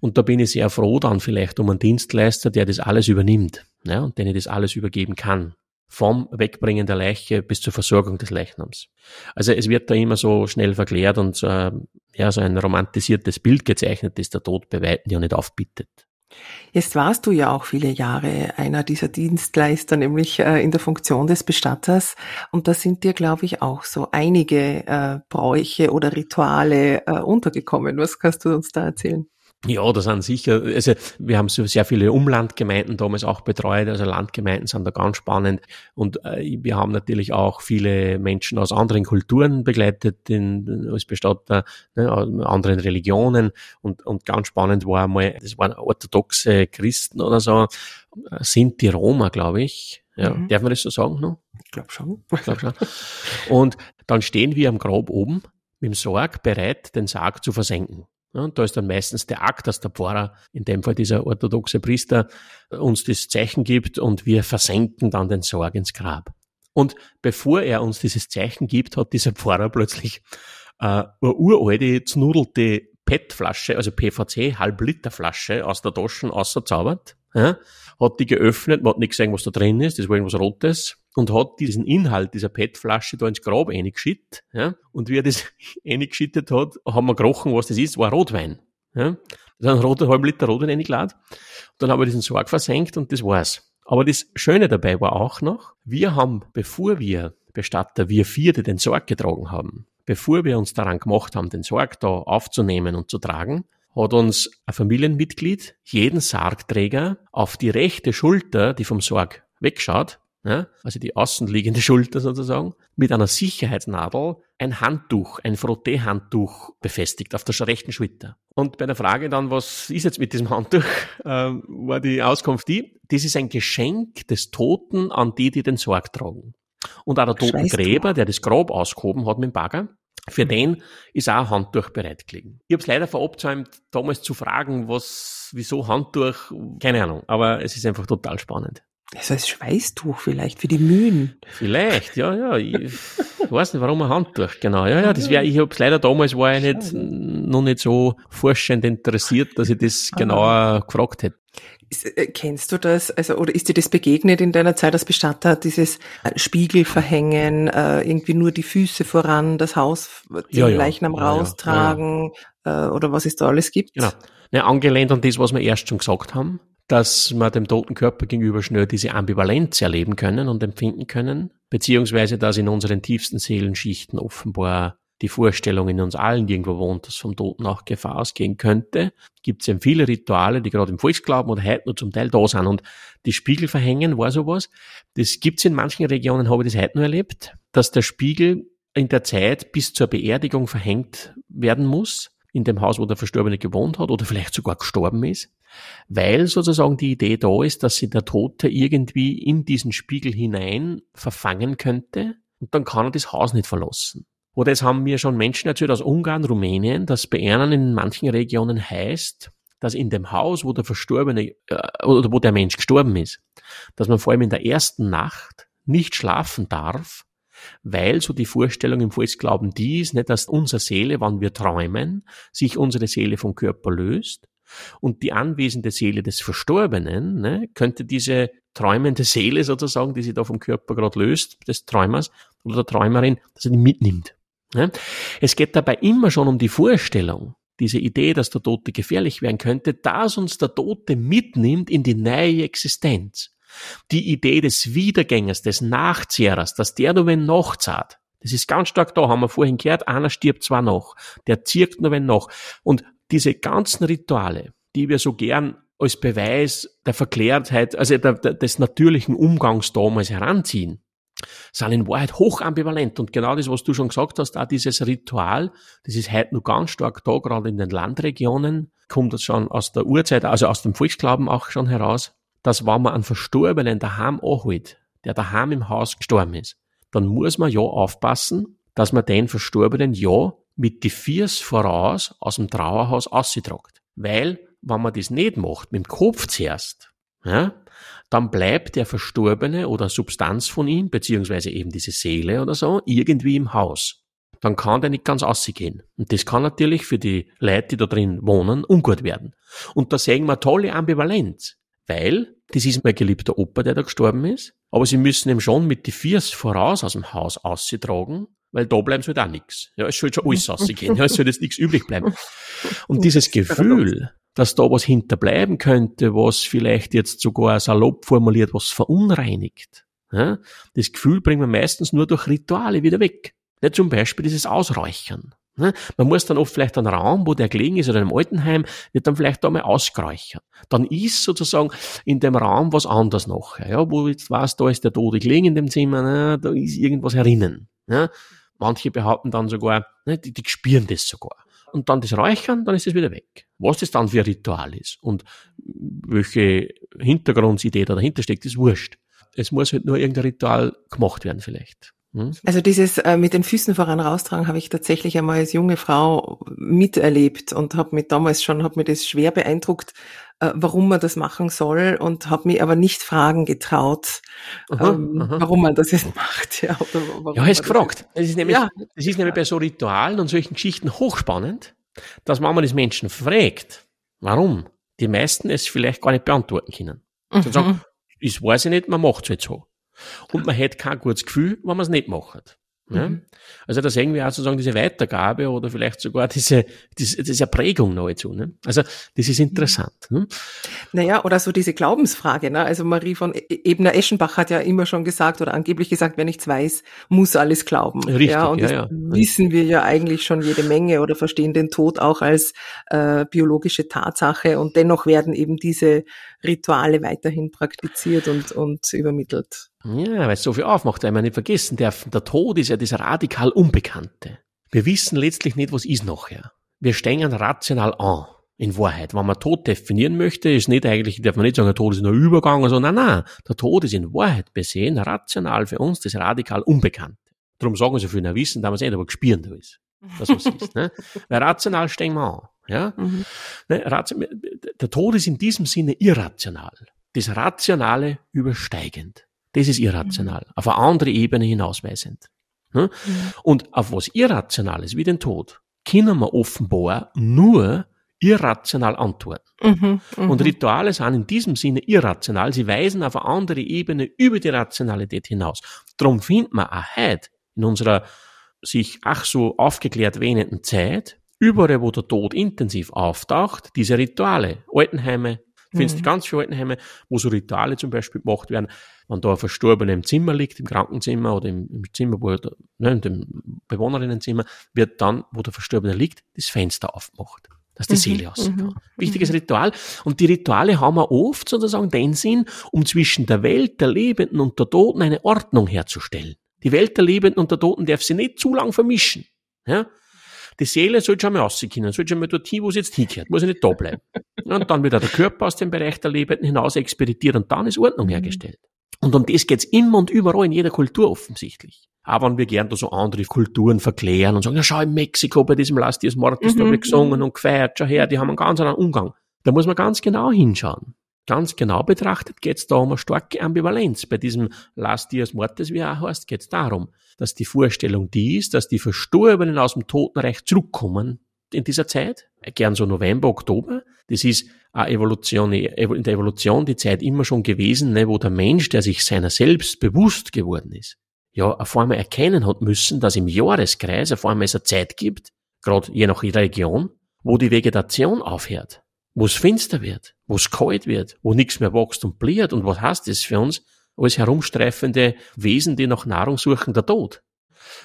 Speaker 1: Und da bin ich sehr froh dann vielleicht um einen Dienstleister, der das alles übernimmt, ja, und den ich das alles übergeben kann vom Wegbringen der Leiche bis zur Versorgung des Leichnams. Also es wird da immer so schnell verklärt und äh, ja, so ein romantisiertes Bild gezeichnet, das der Tod bei Weitem ja nicht aufbietet.
Speaker 2: Jetzt warst du ja auch viele Jahre einer dieser Dienstleister, nämlich äh, in der Funktion des Bestatters. Und da sind dir, glaube ich, auch so einige äh, Bräuche oder Rituale äh, untergekommen. Was kannst du uns da erzählen?
Speaker 1: Ja, das sind sicher, also wir haben so sehr viele Umlandgemeinden damals auch betreut, also Landgemeinden sind da ganz spannend und äh, wir haben natürlich auch viele Menschen aus anderen Kulturen begleitet in, als Bestatter, ne, anderen Religionen und, und ganz spannend war einmal, das waren orthodoxe Christen oder so, sind die Roma, glaube ich, ja, mhm. darf man das so sagen? No?
Speaker 2: Ich glaube schon. Ich glaub schon.
Speaker 1: Und dann stehen wir am Grab oben mit dem Sarg bereit, den Sarg zu versenken. Und da ist dann meistens der Akt, dass der Pfarrer, in dem Fall dieser orthodoxe Priester, uns das Zeichen gibt und wir versenken dann den Sorg ins Grab. Und bevor er uns dieses Zeichen gibt, hat dieser Pfarrer plötzlich äh, eine uralte, znudelte PET-Flasche, also PVC, Halb-Liter-Flasche aus der Tasche ausgezaubert, ja, hat die geöffnet, man hat nicht gesehen, was da drin ist, das war irgendwas Rotes, und hat diesen Inhalt dieser PET-Flasche da ins Grab eingeschüttet. Ja? Und wie er das [LAUGHS] eingeschüttet hat, haben wir gerochen, was das ist, war Rotwein. Ja? Das ist ein roter, halben Liter Rotwein eingeladen. Und dann haben wir diesen Sorg versenkt und das war's. Aber das Schöne dabei war auch noch, wir haben, bevor wir Bestatter, wir Vierte den Sorg getragen haben, bevor wir uns daran gemacht haben, den Sorg da aufzunehmen und zu tragen, hat uns ein Familienmitglied jeden Sargträger auf die rechte Schulter, die vom Sorg wegschaut, ja, also die außenliegende [LAUGHS] Schulter sozusagen, mit einer Sicherheitsnadel ein Handtuch, ein Frotté-Handtuch befestigt auf der rechten Schulter. Und bei der Frage dann, was ist jetzt mit diesem Handtuch, [LAUGHS] äh, war die Auskunft die, das ist ein Geschenk des Toten an die, die den Sorg tragen. Und auch der Totengräber, der das Grab ausgehoben hat mit dem Bagger, für den ist auch ein Handtuch bereitgelegen. Ich habe es leider verabsäumt, damals zu fragen, was, wieso Handtuch, keine Ahnung, aber es ist einfach total spannend.
Speaker 2: Das heißt Schweißtuch vielleicht für die Mühen.
Speaker 1: Vielleicht, ja, ja. Ich [LAUGHS] weiß nicht, warum ein Handtuch, genau. Ja, ja, das wäre, ich habe leider damals war ich nicht, noch nicht so forschend interessiert, dass ich das ah. genauer gefragt hätte.
Speaker 2: Äh, kennst du das, also, oder ist dir das begegnet in deiner Zeit als Bestatter, dieses äh, Spiegel verhängen, äh, irgendwie nur die Füße voran, das Haus, den ja, ja. Leichnam ja, raustragen, oder was es da alles gibt?
Speaker 1: Genau. Ja, angelehnt an das, was wir erst schon gesagt haben dass wir dem toten Körper gegenüber schnell diese Ambivalenz erleben können und empfinden können, beziehungsweise dass in unseren tiefsten Seelenschichten offenbar die Vorstellung in uns allen irgendwo wohnt, dass vom Toten auch Gefahr ausgehen könnte, gibt es eben viele Rituale, die gerade im Volksglauben oder heute nur zum Teil da sind. Und die Spiegel verhängen war sowas. Das gibt es in manchen Regionen, habe ich das heute nur erlebt, dass der Spiegel in der Zeit bis zur Beerdigung verhängt werden muss, in dem Haus, wo der Verstorbene gewohnt hat oder vielleicht sogar gestorben ist weil sozusagen die Idee da ist, dass sich der Tote irgendwie in diesen Spiegel hinein verfangen könnte und dann kann er das Haus nicht verlassen. Oder es haben mir schon Menschen erzählt aus Ungarn, Rumänien, dass bei ihnen in manchen Regionen heißt, dass in dem Haus, wo der Verstorbene äh, oder wo der Mensch gestorben ist, dass man vor allem in der ersten Nacht nicht schlafen darf, weil so die Vorstellung im Volksglauben die ist, nicht, dass unsere Seele, wann wir träumen, sich unsere Seele vom Körper löst, und die anwesende Seele des Verstorbenen ne, könnte diese träumende Seele sozusagen, die sich da vom Körper gerade löst, des Träumers oder der Träumerin, dass er die mitnimmt. Ne. Es geht dabei immer schon um die Vorstellung, diese Idee, dass der Tote gefährlich werden könnte, dass uns der Tote mitnimmt in die neue Existenz. Die Idee des Wiedergängers, des Nachzehrers, dass der nur wenn noch zahlt. Das ist ganz stark da, haben wir vorhin gehört, einer stirbt zwar noch, der zirkt nur wenn noch. Und diese ganzen Rituale, die wir so gern als Beweis der Verklärtheit, also der, der, des natürlichen Umgangs damals heranziehen, sind in Wahrheit hoch ambivalent. Und genau das, was du schon gesagt hast, auch dieses Ritual, das ist heute noch ganz stark da, gerade in den Landregionen, kommt das schon aus der Urzeit, also aus dem Volksglauben auch schon heraus, dass wenn man einen Verstorbenen daheim anholt, der daheim im Haus gestorben ist, dann muss man ja aufpassen, dass man den Verstorbenen ja mit die Viers voraus aus dem Trauerhaus ausgetragt. Weil, wenn man das nicht macht, mit dem Kopf zuerst, ja, dann bleibt der Verstorbene oder Substanz von ihm, beziehungsweise eben diese Seele oder so, irgendwie im Haus. Dann kann der nicht ganz ausgehen. Und das kann natürlich für die Leute, die da drin wohnen, ungut werden. Und da sehen wir tolle Ambivalenz. Weil, das ist mein geliebter Opa, der da gestorben ist, aber sie müssen ihm schon mit die Viers voraus aus dem Haus ausgetragen, weil da bleiben soll halt auch nichts. Ja, es soll schon alles rausgehen. Ja, es soll jetzt nichts übrig bleiben. Und [LAUGHS] dieses Gefühl, dass da was hinterbleiben könnte, was vielleicht jetzt sogar salopp formuliert, was verunreinigt. Ja, das Gefühl bringen wir meistens nur durch Rituale wieder weg. Ja, zum Beispiel dieses Ausräuchern. Ja, man muss dann oft vielleicht einen Raum, wo der gelegen ist, oder im Altenheim, wird dann vielleicht da mal ausgeräuchert. Dann ist sozusagen in dem Raum was anderes noch. Ja, wo jetzt weiß, da ist der Tote gelegen in dem Zimmer, na, da ist irgendwas herinnen. Ja, manche behaupten dann sogar, ne, die, die spüren das sogar und dann das Räuchern, dann ist es wieder weg. Was das dann für ein Ritual ist und welche Hintergrundidee da dahinter steckt, ist wurscht. Es muss halt nur irgendein Ritual gemacht werden vielleicht.
Speaker 2: Hm? Also dieses äh, mit den Füßen voran raustragen habe ich tatsächlich einmal als junge Frau miterlebt und habe mich damals schon, habe mir das schwer beeindruckt, äh, warum man das machen soll und habe mich aber nicht fragen getraut, aha, ähm, aha. warum man das jetzt [LAUGHS] macht.
Speaker 1: Ja, oder ja ist gefragt. Das ist, nämlich, ja. das ist nämlich bei so Ritualen und solchen Geschichten hochspannend, dass man das Menschen fragt, warum die meisten es vielleicht gar nicht beantworten können. Mhm. Sagen, das weiß ich nicht, man macht es jetzt so. Und man hätte kein gutes Gefühl, wenn man es nicht macht. Ja? Mhm. Also da sehen wir auch sozusagen diese Weitergabe oder vielleicht sogar diese, diese, diese Prägung nahezu. Ne? Also das ist interessant. Ne?
Speaker 2: Naja, oder so diese Glaubensfrage. Ne? Also Marie von e-, Ebner-Eschenbach hat ja immer schon gesagt oder angeblich gesagt, wer nichts weiß, muss alles glauben.
Speaker 1: Richtig,
Speaker 2: ja, und
Speaker 1: ja, ja.
Speaker 2: wissen wir ja eigentlich schon jede Menge oder verstehen den Tod auch als äh, biologische Tatsache und dennoch werden eben diese Rituale weiterhin praktiziert und, und übermittelt.
Speaker 1: Ja, weil es so viel aufmacht, weil man nicht vergessen darf, der Tod ist ja das radikal Unbekannte. Wir wissen letztlich nicht, was ist nachher. Wir stehen rational an. In Wahrheit, wenn man Tod definieren möchte, ist nicht eigentlich, darf man nicht sagen, der Tod ist ein Übergang, also nein, nein, der Tod ist in Wahrheit besehen, rational für uns das radikal Unbekannte. Darum sagen so viele, na wissen, da man es nicht, aber gespüren da ist. Das was ist, ne? [LAUGHS] Weil rational stehen wir an, ja? Mhm. Ne, der Tod ist in diesem Sinne irrational. Das Rationale übersteigend. Das ist irrational, mhm. auf eine andere Ebene hinausweisend. Ne? Mhm. Und auf was Irrationales wie den Tod können wir offenbar nur irrational antworten. Mhm, mh. Und Rituale sind in diesem Sinne irrational. Sie weisen auf eine andere Ebene über die Rationalität hinaus. Darum findet man auch heute in unserer sich ach so aufgeklärt wähnenden Zeit, überall wo der Tod intensiv auftaucht, diese Rituale, Altenheime, findest mhm. ganz viele Altenheime, wo so Rituale zum Beispiel gemacht werden, wenn da ein Verstorbener im Zimmer liegt, im Krankenzimmer oder im, im Zimmer, wo er, ne, in dem Bewohnerinnenzimmer, wird dann, wo der Verstorbene liegt, das Fenster aufgemacht dass die Seele mhm, rauskommt. Mhm, Wichtiges mhm. Ritual. Und die Rituale haben wir oft sozusagen den Sinn, um zwischen der Welt der Lebenden und der Toten eine Ordnung herzustellen. Die Welt der Lebenden und der Toten darf sie nicht zu lang vermischen. Ja? Die Seele soll schon mal rauskommen, soll schon mal dorthin, wo sie jetzt hingehört, muss ja nicht da bleiben. Und dann wird auch der Körper aus dem Bereich der Lebenden hinaus expeditiert und dann ist Ordnung hergestellt. Und um das geht's immer und überall in jeder Kultur offensichtlich. Aber wenn wir gern da so andere Kulturen verklären und sagen, ja schau, in Mexiko bei diesem Last Dias Mortis, mhm. da wird gesungen und gefeiert, schau her, die haben einen ganz anderen Umgang. Da muss man ganz genau hinschauen. Ganz genau betrachtet geht's da um eine starke Ambivalenz. Bei diesem Last Dias Mortis, wie er auch heißt, geht's darum, dass die Vorstellung die ist, dass die Verstorbenen aus dem Totenreich zurückkommen in dieser Zeit, gern so November, Oktober. Das ist Evolution, in der Evolution die Zeit immer schon gewesen, ne, wo der Mensch, der sich seiner selbst bewusst geworden ist, ja, auf einmal erkennen hat müssen, dass im Jahreskreis auf einmal es eine Zeit gibt, gerade je nach Region, wo die Vegetation aufhört, wo es finster wird, wo es kalt wird, wo nichts mehr wächst und bliert. Und was heißt das für uns? Als herumstreifende Wesen, die nach Nahrung suchen, der Tod.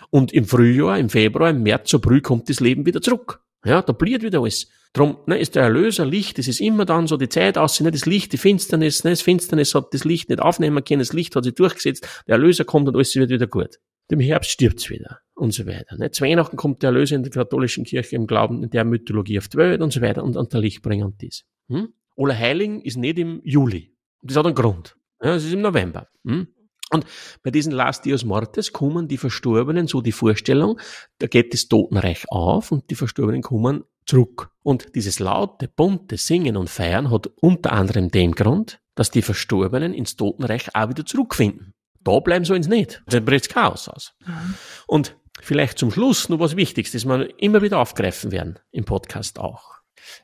Speaker 1: Und im Frühjahr, im Februar, im März, früh kommt das Leben wieder zurück. Ja, da bliert wieder alles. Drum ne, ist der Erlöser Licht, das ist immer dann so die Zeit aus, ne, das Licht, die Finsternis, ne, das Finsternis hat das Licht nicht aufnehmen können, das Licht hat sich durchgesetzt, der Erlöser kommt und alles wird wieder gut. Im Herbst stirbt's wieder und so weiter. Ne. Zu Weihnachten kommt der Erlöser in der katholischen Kirche im Glauben in der Mythologie auf die Welt und so weiter und, und der Lichtbringer und dies. Hm? Allerheiligen ist nicht im Juli. Das hat einen Grund. Ja, es ist im November. Hm? Und bei diesen Last Dios Mortes kommen die Verstorbenen so die Vorstellung, da geht das Totenreich auf und die Verstorbenen kommen zurück. Und dieses laute, bunte Singen und Feiern hat unter anderem den Grund, dass die Verstorbenen ins Totenreich auch wieder zurückfinden. Da bleiben sie uns nicht. Da bricht Chaos aus. Mhm. Und vielleicht zum Schluss noch was Wichtiges, das wir immer wieder aufgreifen werden im Podcast auch.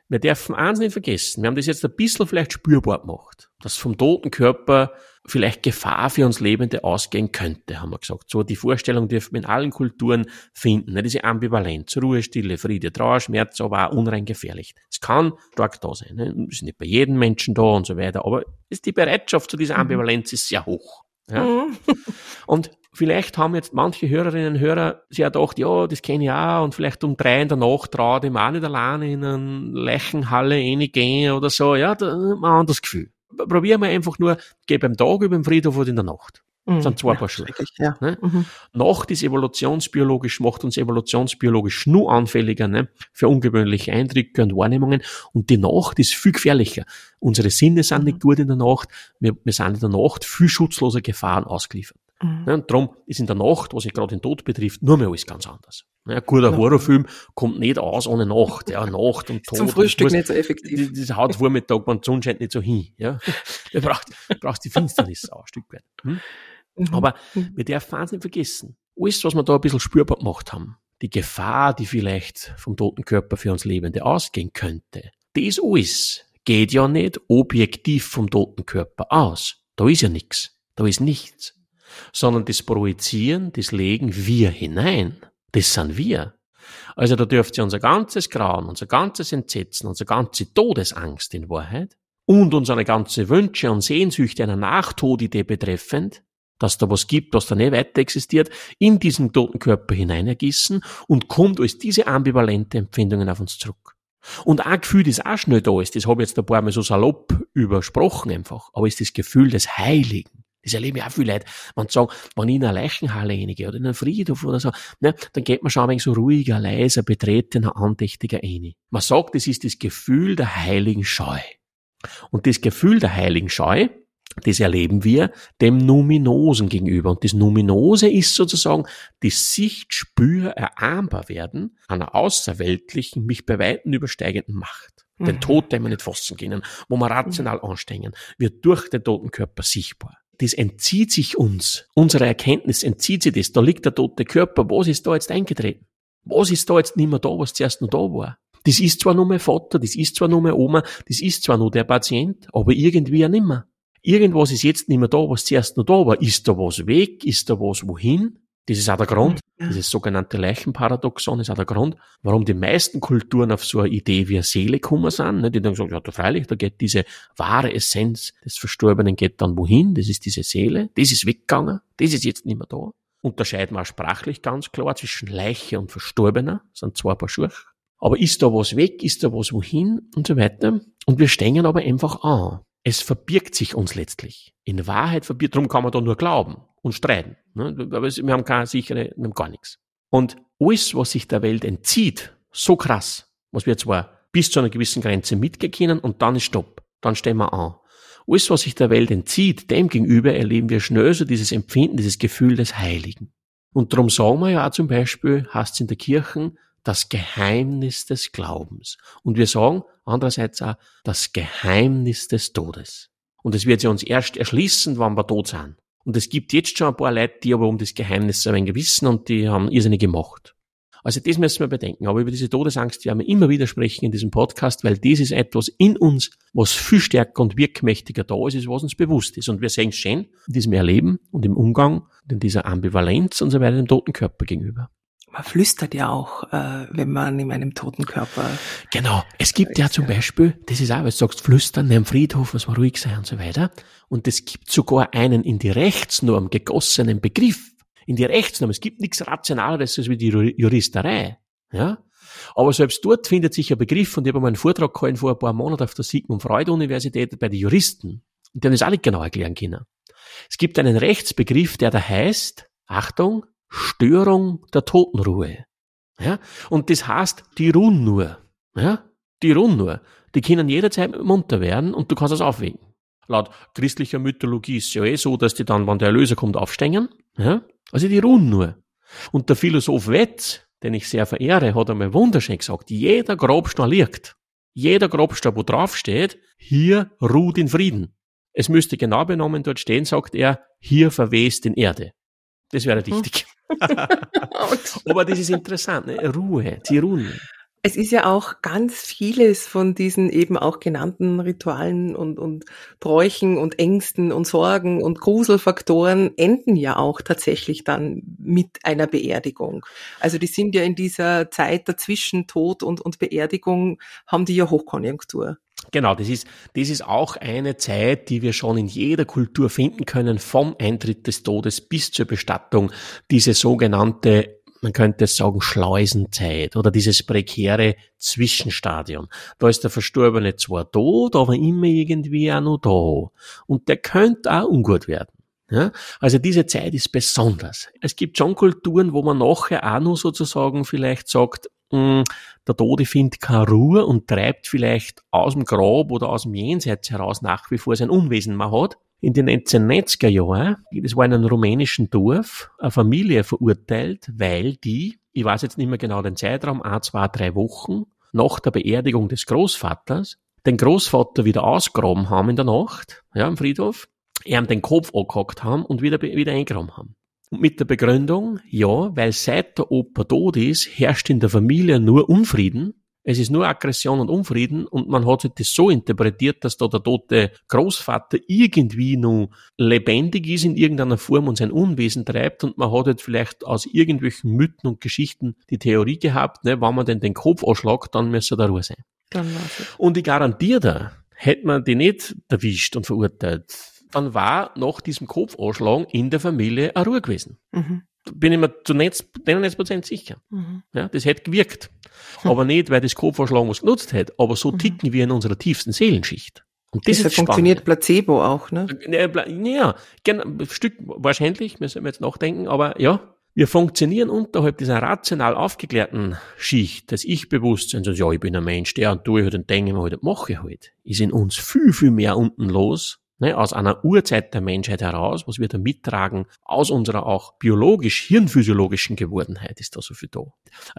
Speaker 1: Wir dürfen eins nicht vergessen. Wir haben das jetzt ein bisschen vielleicht spürbar gemacht, dass vom toten Körper vielleicht Gefahr für uns Lebende ausgehen könnte, haben wir gesagt. So die Vorstellung dürfen wir in allen Kulturen finden. Ne? Diese Ambivalenz, Ruhe, Stille, Friede, Trauer, Schmerz, aber auch unrein gefährlich. Es kann stark da sein. Ne? Ist nicht bei jedem Menschen da und so weiter, aber ist die Bereitschaft zu dieser mhm. Ambivalenz ist sehr hoch. Ja? Mhm. und vielleicht haben jetzt manche Hörerinnen und Hörer sich ja gedacht, ja, das kenne ich auch und vielleicht um drei in der Nacht traut ich mir auch nicht alleine in eine Leichenhalle reingehen oder so. Ja, da ein anderes Gefühl probieren wir einfach nur, geh beim Tag über den Friedhof oder in der Nacht. Das mhm. sind zwei ja, Paar Schuhe. Ja. Ne? Mhm. Nacht ist evolutionsbiologisch, macht uns evolutionsbiologisch nur anfälliger ne? für ungewöhnliche Eindrücke und Wahrnehmungen. Und die Nacht ist viel gefährlicher. Unsere Sinne sind nicht mhm. gut in der Nacht. Wir, wir sind in der Nacht viel schutzloser Gefahren ausgeliefert. Mhm. Und darum ist in der Nacht, was sich gerade den Tod betrifft, nur mehr alles ganz anders. Ja, guter ja. Horrorfilm kommt nicht aus ohne Nacht. Ja, Nacht und [LAUGHS] Tod.
Speaker 2: Zum Frühstück nicht so effektiv.
Speaker 1: Das, das haut Vormittag, wenn die Sonne scheint, nicht so hin. Ja, [LAUGHS] du brauchst, brauchst die Finsternis auch ein Stück weit. Hm? Mhm. Aber mhm. wir dürfen eins nicht vergessen. Alles, was wir da ein bisschen spürbar gemacht haben, die Gefahr, die vielleicht vom toten Körper für uns Lebende ausgehen könnte, das alles geht ja nicht objektiv vom toten Körper aus. Da ist ja nichts. Da ist nichts. Sondern das Projizieren, das legen wir hinein. Das sind wir. Also da dürft ihr unser ganzes Grauen, unser ganzes Entsetzen, unsere ganze Todesangst in Wahrheit und unsere ganze Wünsche und Sehnsüchte einer Nachtodidee betreffend, dass da was gibt, was da nicht weiter existiert, in diesen toten Körper hineinergießen und kommt als diese ambivalente Empfindungen auf uns zurück. Und ein Gefühl, das auch schnell da ist, das habe ich jetzt ein paar Mal so salopp übersprochen einfach, aber ist das Gefühl des Heiligen. Das erleben ja auch viele Leute. Man sagen, wenn ich in eine Leichenhalle reingehe oder in einen Friedhof oder so, ne, dann geht man schon ein wenig so ruhiger, leiser, betretener, andächtiger rein. Man sagt, das ist das Gefühl der heiligen Scheu. Und das Gefühl der heiligen Scheu, das erleben wir dem Numinosen gegenüber. Und das Numinose ist sozusagen die Sicht, Spür, erahmbar werden einer außerweltlichen, mich bei Weitem übersteigenden Macht. Mhm. Den Tod, den wir nicht fassen können, wo wir rational anstrengen, wird durch den toten Körper sichtbar das entzieht sich uns. Unsere Erkenntnis entzieht sich das. Da liegt der tote Körper. Was ist da jetzt eingetreten? Was ist da jetzt nicht mehr da, was zuerst noch da war? Das ist zwar nur mein Vater, das ist zwar nur meine Oma, das ist zwar nur der Patient, aber irgendwie ja nimmer. Irgendwas ist jetzt nicht mehr da, was zuerst noch da war. Ist da was weg? Ist da was wohin? Das ist auch der Grund, dieses sogenannte Leichenparadoxon ist auch der Grund, warum die meisten Kulturen auf so eine Idee wie eine Seele kommen sind. Ne? Die dann sagen, ja, da freilich, da geht diese wahre Essenz des Verstorbenen geht dann wohin? Das ist diese Seele. Das ist weggegangen. Das ist jetzt nicht mehr da. Unterscheiden wir auch sprachlich ganz klar zwischen Leiche und Verstorbener. Das sind zwei Paar Schuhe. Aber ist da was weg? Ist da was wohin? Und so weiter. Und wir stehen aber einfach an. Es verbirgt sich uns letztlich. In Wahrheit verbirgt, darum kann man da nur glauben und streiten. Ne? Aber wir haben keine sichere, wir haben gar nichts. Und alles, was sich der Welt entzieht, so krass, was wir zwar bis zu einer gewissen Grenze mitgekennen und dann ist Stopp. Dann stehen wir an. Alles, was sich der Welt entzieht, dem gegenüber erleben wir schnell so dieses Empfinden, dieses Gefühl des Heiligen. Und darum sagen wir ja auch zum Beispiel, es in der Kirche, das Geheimnis des Glaubens. Und wir sagen andererseits auch das Geheimnis des Todes. Und es wird sich uns erst erschließen, wann wir tot sind. Und es gibt jetzt schon ein paar Leute, die aber um das Geheimnis ein wenig wissen und die haben irrsinnig gemacht. Also das müssen wir bedenken. Aber über diese Todesangst werden wir immer wieder sprechen in diesem Podcast, weil das ist etwas in uns, was viel stärker und wirkmächtiger da ist, was uns bewusst ist. Und wir sehen es schön in diesem Erleben und im Umgang und in dieser Ambivalenz und so weiter dem toten Körper gegenüber.
Speaker 2: Man flüstert ja auch, äh, wenn man in einem toten Körper.
Speaker 1: Genau. Es gibt ja zum Beispiel, das ist auch, weil du sagst, flüstern im Friedhof, was man ruhig sein und so weiter. Und es gibt sogar einen in die Rechtsnorm gegossenen Begriff. In die Rechtsnorm. Es gibt nichts Rationaleres als wie die Juristerei. Ja? Aber selbst dort findet sich ein Begriff, und ich habe mal einen Vortrag gehalten vor ein paar Monaten auf der Sigmund Freud Universität bei den Juristen, und die haben das auch nicht genau erklären können. Es gibt einen Rechtsbegriff, der da heißt, Achtung, Störung der Totenruhe. Ja? Und das heißt, die ruhen nur. Ja? Die ruhen nur. Die können jederzeit munter werden und du kannst das aufwägen. Laut christlicher Mythologie ist es ja eh so, dass die dann, wenn der Erlöser kommt, aufstehen. Ja? Also die ruhen nur. Und der Philosoph Wetz, den ich sehr verehre, hat einmal wunderschön gesagt, jeder Grabstein liegt. Jeder Grabstein, wo drauf steht, hier ruht in Frieden. Es müsste genau benommen dort stehen, sagt er, hier verwest in Erde. Das wäre hm. richtig. [LAUGHS] Aber das ist interessant, ne? Ruhe, sie ruhen.
Speaker 2: Es ist ja auch ganz vieles von diesen eben auch genannten Ritualen und, und Bräuchen und Ängsten und Sorgen und Gruselfaktoren enden ja auch tatsächlich dann mit einer Beerdigung. Also die sind ja in dieser Zeit dazwischen Tod und, und Beerdigung, haben die ja Hochkonjunktur.
Speaker 1: Genau, das ist, das ist auch eine Zeit, die wir schon in jeder Kultur finden können, vom Eintritt des Todes bis zur Bestattung, diese sogenannte man könnte sagen, Schleusenzeit oder dieses prekäre Zwischenstadion. Da ist der Verstorbene zwar tot, aber immer irgendwie auch noch da. Und der könnte auch ungut werden. Ja? Also diese Zeit ist besonders. Es gibt schon Kulturen, wo man nachher auch noch sozusagen vielleicht sagt, hm, der Tode findet keine Ruhe und treibt vielleicht aus dem Grab oder aus dem Jenseits heraus nach wie vor sein Unwesen man hat in den 1990er Jahren, das war in einem rumänischen Dorf, eine Familie verurteilt, weil die, ich weiß jetzt nicht mehr genau den Zeitraum, ein, zwei, drei Wochen nach der Beerdigung des Großvaters, den Großvater wieder ausgraben haben in der Nacht, ja, am Friedhof, ihm den Kopf angehackt haben und wieder, wieder eingraben haben. Und mit der Begründung, ja, weil seit der Opa tot ist, herrscht in der Familie nur Unfrieden es ist nur Aggression und Unfrieden und man hat sich das so interpretiert, dass da der tote Großvater irgendwie nur lebendig ist in irgendeiner Form und sein Unwesen treibt und man hat jetzt vielleicht aus irgendwelchen Mythen und Geschichten die Theorie gehabt, ne, wenn man denn den Kopf anschlagt, dann müsste er da Ruhe sein. Und ich garantiere da, hätte man die nicht erwischt und verurteilt, dann war nach diesem Kopfanschlagen in der Familie eine Ruhe gewesen. Mhm bin ich mir zu 99% sicher. Mhm. Ja, das hätte gewirkt. Hm. Aber nicht, weil das Kopfverschlagen was genutzt hätte, aber so mhm. ticken wir in unserer tiefsten Seelenschicht.
Speaker 2: Und das, das ist funktioniert spannend. Placebo auch, ne?
Speaker 1: Ja, genau, Stück wahrscheinlich, müssen wir jetzt nachdenken, aber ja, wir funktionieren unterhalb dieser rational aufgeklärten Schicht des Ich-Bewusstseins. Also, ja, ich bin ein Mensch, der und tue halt und denke mir halt und mache halt. Ist in uns viel, viel mehr unten los, ne, aus einer Urzeit der Menschheit heraus, was wir da mittragen, aus unserer auch biologisch-hirnphysiologischen Gewordenheit ist da so viel da.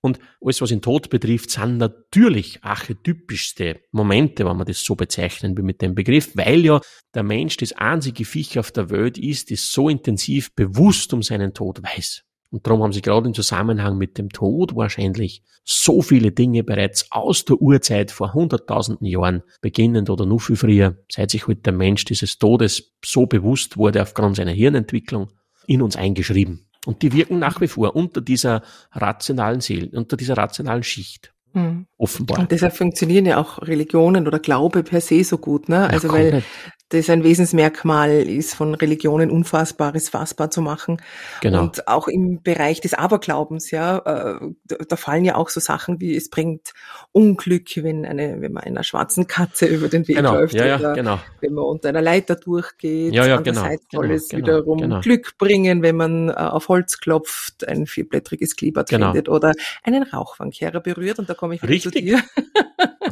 Speaker 1: Und alles, was den Tod betrifft, sind natürlich archetypischste Momente, wenn man das so bezeichnen will mit dem Begriff, weil ja der Mensch das einzige Viech auf der Welt ist, das so intensiv bewusst um seinen Tod weiß. Und darum haben sich gerade im Zusammenhang mit dem Tod wahrscheinlich so viele Dinge bereits aus der Urzeit vor hunderttausenden Jahren beginnend oder nur viel früher, seit sich heute halt der Mensch dieses Todes so bewusst wurde aufgrund seiner Hirnentwicklung, in uns eingeschrieben. Und die wirken nach wie vor unter dieser rationalen Seele, unter dieser rationalen Schicht. Mhm. Offenbar.
Speaker 2: Und deshalb funktionieren ja auch Religionen oder Glaube per se so gut, ne? Also ja, weil das ein Wesensmerkmal ist von Religionen Unfassbares fassbar zu machen. Genau. Und auch im Bereich des Aberglaubens, ja, äh, da fallen ja auch so Sachen wie es bringt Unglück, wenn eine, wenn man einer schwarzen Katze über den Weg
Speaker 1: genau.
Speaker 2: läuft
Speaker 1: ja, ja, oder genau.
Speaker 2: wenn man unter einer Leiter durchgeht.
Speaker 1: Ja, ja, genau.
Speaker 2: Andererseits
Speaker 1: genau,
Speaker 2: soll es genau, wiederum genau. Glück bringen, wenn man äh, auf Holz klopft, ein vierblättriges Klebert genau. findet oder einen Rauchfangkehrer berührt. Und da komme ich wieder
Speaker 1: Richtig.
Speaker 2: zu dir.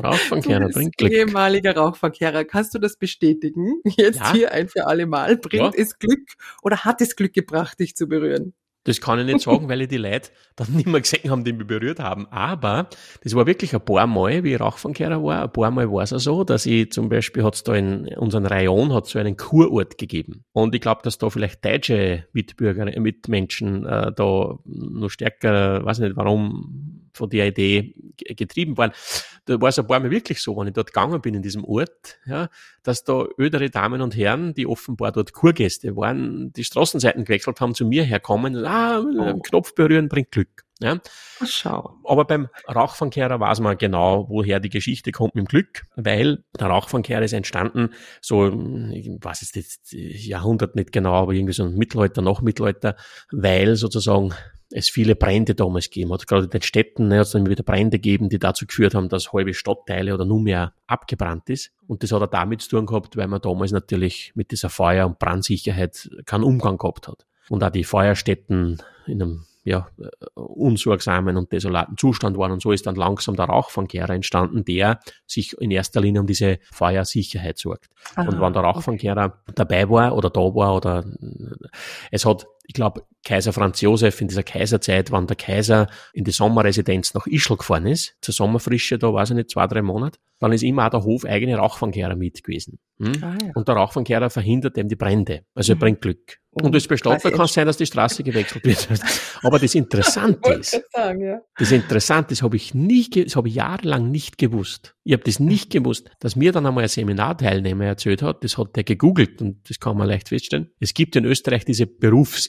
Speaker 1: Rauchfangkehrer bringt Glück.
Speaker 2: Ehemaliger Rauchfangkehrer, kannst du das bestätigen? Jetzt ja. hier ein für alle Mal. Bringt ja. es Glück oder hat es Glück gebracht, dich zu berühren?
Speaker 1: Das kann ich nicht sagen, weil ich die Leute dann nicht mehr gesehen haben, die mich berührt haben. Aber das war wirklich ein paar Mal, wie ich Rauchfangkehrer war, ein paar Mal war es auch so, dass ich zum Beispiel hat es da in unserem Rayon hat so einen Kurort gegeben. Und ich glaube, dass da vielleicht deutsche Mitbürger, Mitmenschen äh, da noch stärker, weiß nicht warum, von der Idee getrieben waren. Da war es ein paar Mal wirklich so, wenn ich dort gegangen bin in diesem Ort, ja, dass da ödere Damen und Herren, die offenbar dort Kurgäste waren, die Straßenseiten gewechselt haben, zu mir herkommen, ah, oh. Knopf berühren bringt Glück. Ja.
Speaker 2: Schau.
Speaker 1: Aber beim Rauchfangkehrer weiß man genau, woher die Geschichte kommt mit dem Glück, weil der Rauchfangkehrer ist entstanden, so, ich weiß jetzt das Jahrhundert nicht genau, aber irgendwie so ein Mittelalter, Nachmittelalter, weil sozusagen es viele Brände damals gegeben hat. Gerade in den Städten ne, hat es dann wieder Brände gegeben, die dazu geführt haben, dass halbe Stadtteile oder nur mehr abgebrannt ist. Und das hat er damit zu tun gehabt, weil man damals natürlich mit dieser Feuer- und Brandsicherheit keinen Umgang gehabt hat. Und auch die Feuerstätten in einem ja, unsorgsamen und desolaten Zustand waren. Und so ist dann langsam der Rauchfangkehrer entstanden, der sich in erster Linie um diese Feuersicherheit sorgt. Aha, und wenn der Rauchfangkehrer okay. dabei war oder da war oder es hat, ich glaube, Kaiser Franz Josef in dieser Kaiserzeit, wann der Kaiser in die Sommerresidenz nach Ischl gefahren ist, zur Sommerfrische, da weiß ich nicht, zwei, drei Monate, dann ist immer auch der Hof eigene Rauchfangkehrer mit gewesen. Hm? Ah, ja. Und der Rauchfangkehrer verhindert eben die Brände. Also er mhm. bringt Glück. Und als Bestatter kann es sein, dass die Straße gewechselt wird. [LAUGHS] Aber das Interessante ist, sagen, ja. das Interessante ist, habe ich nie, das habe ich jahrelang nicht gewusst. Ich habe das nicht gewusst, dass mir dann einmal ein Seminarteilnehmer erzählt hat, das hat der gegoogelt und das kann man leicht feststellen. Es gibt in Österreich diese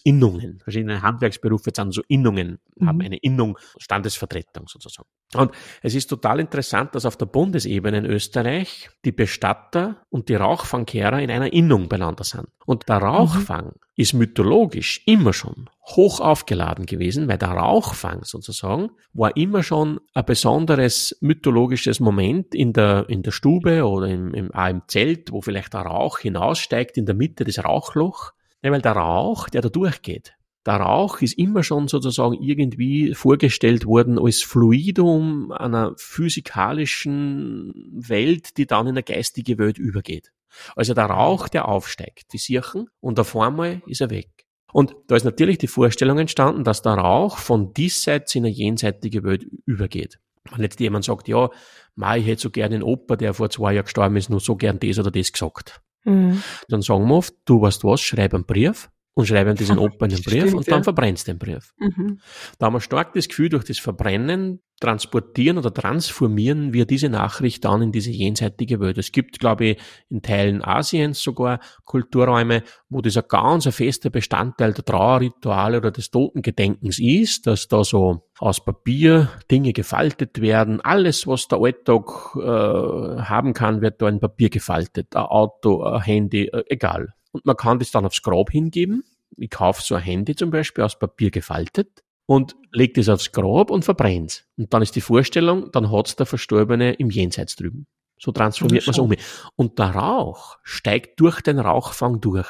Speaker 1: Berufsinnungen. Verschiedene Handwerksberufe sind so Innungen, mhm. haben eine Innung, Standesvertretung sozusagen. Und es ist total interessant, dass auf der Bundesebene in Österreich die Bestatter und die Rauchfangkehrer in einer Innung beieinander sind. Und der Rauchfang mhm. ist mythologisch immer schon hoch aufgeladen gewesen, weil der Rauchfang sozusagen war immer schon ein besonderes mythologisches Moment in der, in der Stube oder im, im, auch im Zelt, wo vielleicht der Rauch hinaussteigt in der Mitte des Rauchloch. Ja, weil der Rauch, der da durchgeht, der Rauch ist immer schon sozusagen irgendwie vorgestellt worden als Fluidum einer physikalischen Welt, die dann in eine geistige Welt übergeht. Also der Rauch, der aufsteigt, die Sirchen, und auf einmal ist er weg. Und da ist natürlich die Vorstellung entstanden, dass der Rauch von diesseits in eine jenseitige Welt übergeht. Wenn jetzt jemand sagt, ja, Mai, ich hätte so gern den Opa, der vor zwei Jahren gestorben ist, nur so gern das oder das gesagt. Mhm. Dann sagen wir oft, du weißt was, schreib einen Brief, und schreiben diesen Opa in den Brief Stimmt, und dann ja. verbrennst den Brief. Mhm. Da haben wir stark das Gefühl, durch das Verbrennen transportieren oder transformieren wir diese Nachricht dann in diese jenseitige Welt. Es gibt, glaube ich, in Teilen Asiens sogar Kulturräume, wo dieser ganz ein fester Bestandteil der Trauerrituale oder des Totengedenkens ist, dass da so aus Papier Dinge gefaltet werden. Alles, was der Alltag äh, haben kann, wird da in Papier gefaltet. Ein Auto, ein Handy, äh, egal. Und man kann das dann aufs Grab hingeben. Ich kaufe so ein Handy zum Beispiel aus Papier gefaltet und lege das aufs Grab und verbrennt Und dann ist die Vorstellung, dann hat's der Verstorbene im Jenseits drüben. So transformiert man es um. Und der Rauch steigt durch den Rauchfang durch.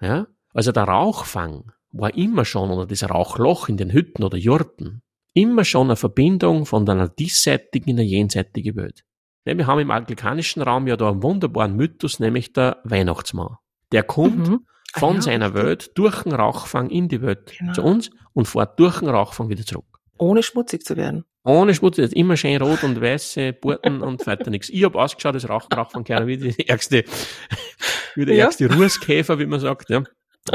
Speaker 1: Ja? Also der Rauchfang war immer schon, oder das Rauchloch in den Hütten oder Jurten, immer schon eine Verbindung von einer diesseitigen in eine jenseitige Welt. Wir haben im anglikanischen Raum ja da einen wunderbaren Mythos, nämlich der Weihnachtsmann. Der kommt mhm. von ja, seiner Welt durch den Rauchfang in die Welt genau. zu uns und fährt durch den Rauchfang wieder zurück.
Speaker 2: Ohne schmutzig zu werden.
Speaker 1: Ohne schmutzig, immer schön rot und weiße Burten [LAUGHS] und weiter nichts. Ich habe ausgeschaut, das Rauch, Rauchfangkerne wie die ärgste, [LAUGHS] wie der ja. ärgste Rußkäfer, wie man sagt, ja.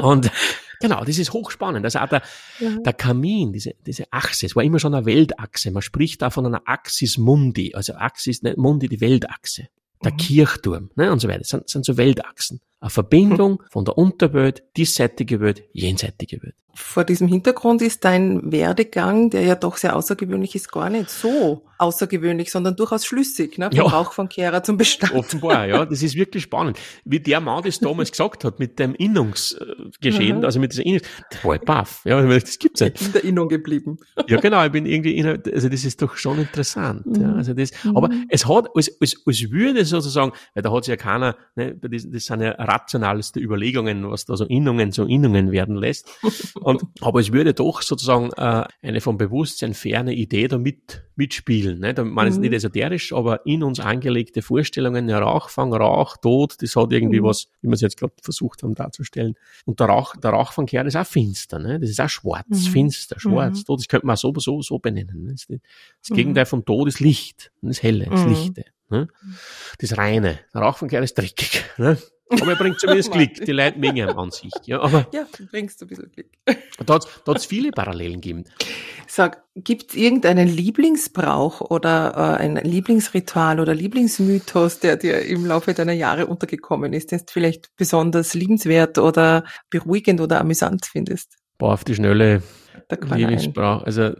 Speaker 1: Und genau, das ist hochspannend. Also auch der, ja. der Kamin, diese, diese Achse, es war immer schon eine Weltachse. Man spricht da von einer Axis Mundi, also Axis Mundi, die Weltachse. Der mhm. Kirchturm, ne, und so weiter. Das sind, das sind so Weltachsen. Eine Verbindung von der Unterwelt, diesseitige Welt, jenseitige Welt.
Speaker 2: Vor diesem Hintergrund ist dein Werdegang, der ja doch sehr außergewöhnlich ist, gar nicht so außergewöhnlich, sondern durchaus schlüssig, ne? Vom ja. Rauch von Kehrer zum Bestand.
Speaker 1: Offenbar, ja. Das ist wirklich spannend. Wie der Mann das damals gesagt hat, mit dem Innungsgeschehen, mhm. also mit dieser Innungs, das war ich baff. Ja, das gibt's nicht.
Speaker 2: In der Innung geblieben.
Speaker 1: Ja, genau. Ich bin irgendwie, in, also das ist doch schon interessant. Mhm. Ja, also das, mhm. aber es hat, als, als, als würde sozusagen, weil da hat sich ja keiner, ne, das, das sind ja rationalste Überlegungen, was da so Innungen so Innungen werden lässt. Und, [LAUGHS] aber es würde doch sozusagen äh, eine vom Bewusstsein ferne Idee damit mitspielen. Ne? Da man ist nicht mhm. esoterisch, aber in uns angelegte Vorstellungen, ja, Rauchfang, Rauch, Tod, das hat irgendwie mhm. was, wie wir es jetzt gerade versucht haben darzustellen. Und der Rauch, der Rauchfangkern ist auch finster, ne? das ist auch schwarz, mhm. finster, schwarz, mhm. Tod, das könnte man so, so, so benennen. Ne? Das, das mhm. Gegenteil von Tod ist Licht, das Helle, das Lichte. Ne? Das Reine. Der Rauchfangkern ist dreckig. [LAUGHS] Ne? Aber er bringt zumindest [LAUGHS] Glück. Die Leute mögen an sich. Ja, aber
Speaker 2: ja du bringst ein bisschen Glück.
Speaker 1: Da hat es viele Parallelen gegeben.
Speaker 2: Sag, gibt es irgendeinen Lieblingsbrauch oder äh, ein Lieblingsritual oder Lieblingsmythos, der dir im Laufe deiner Jahre untergekommen ist, den du vielleicht besonders liebenswert oder beruhigend oder amüsant findest?
Speaker 1: Boah, auf die Schnelle Lieblingsbrauch. Also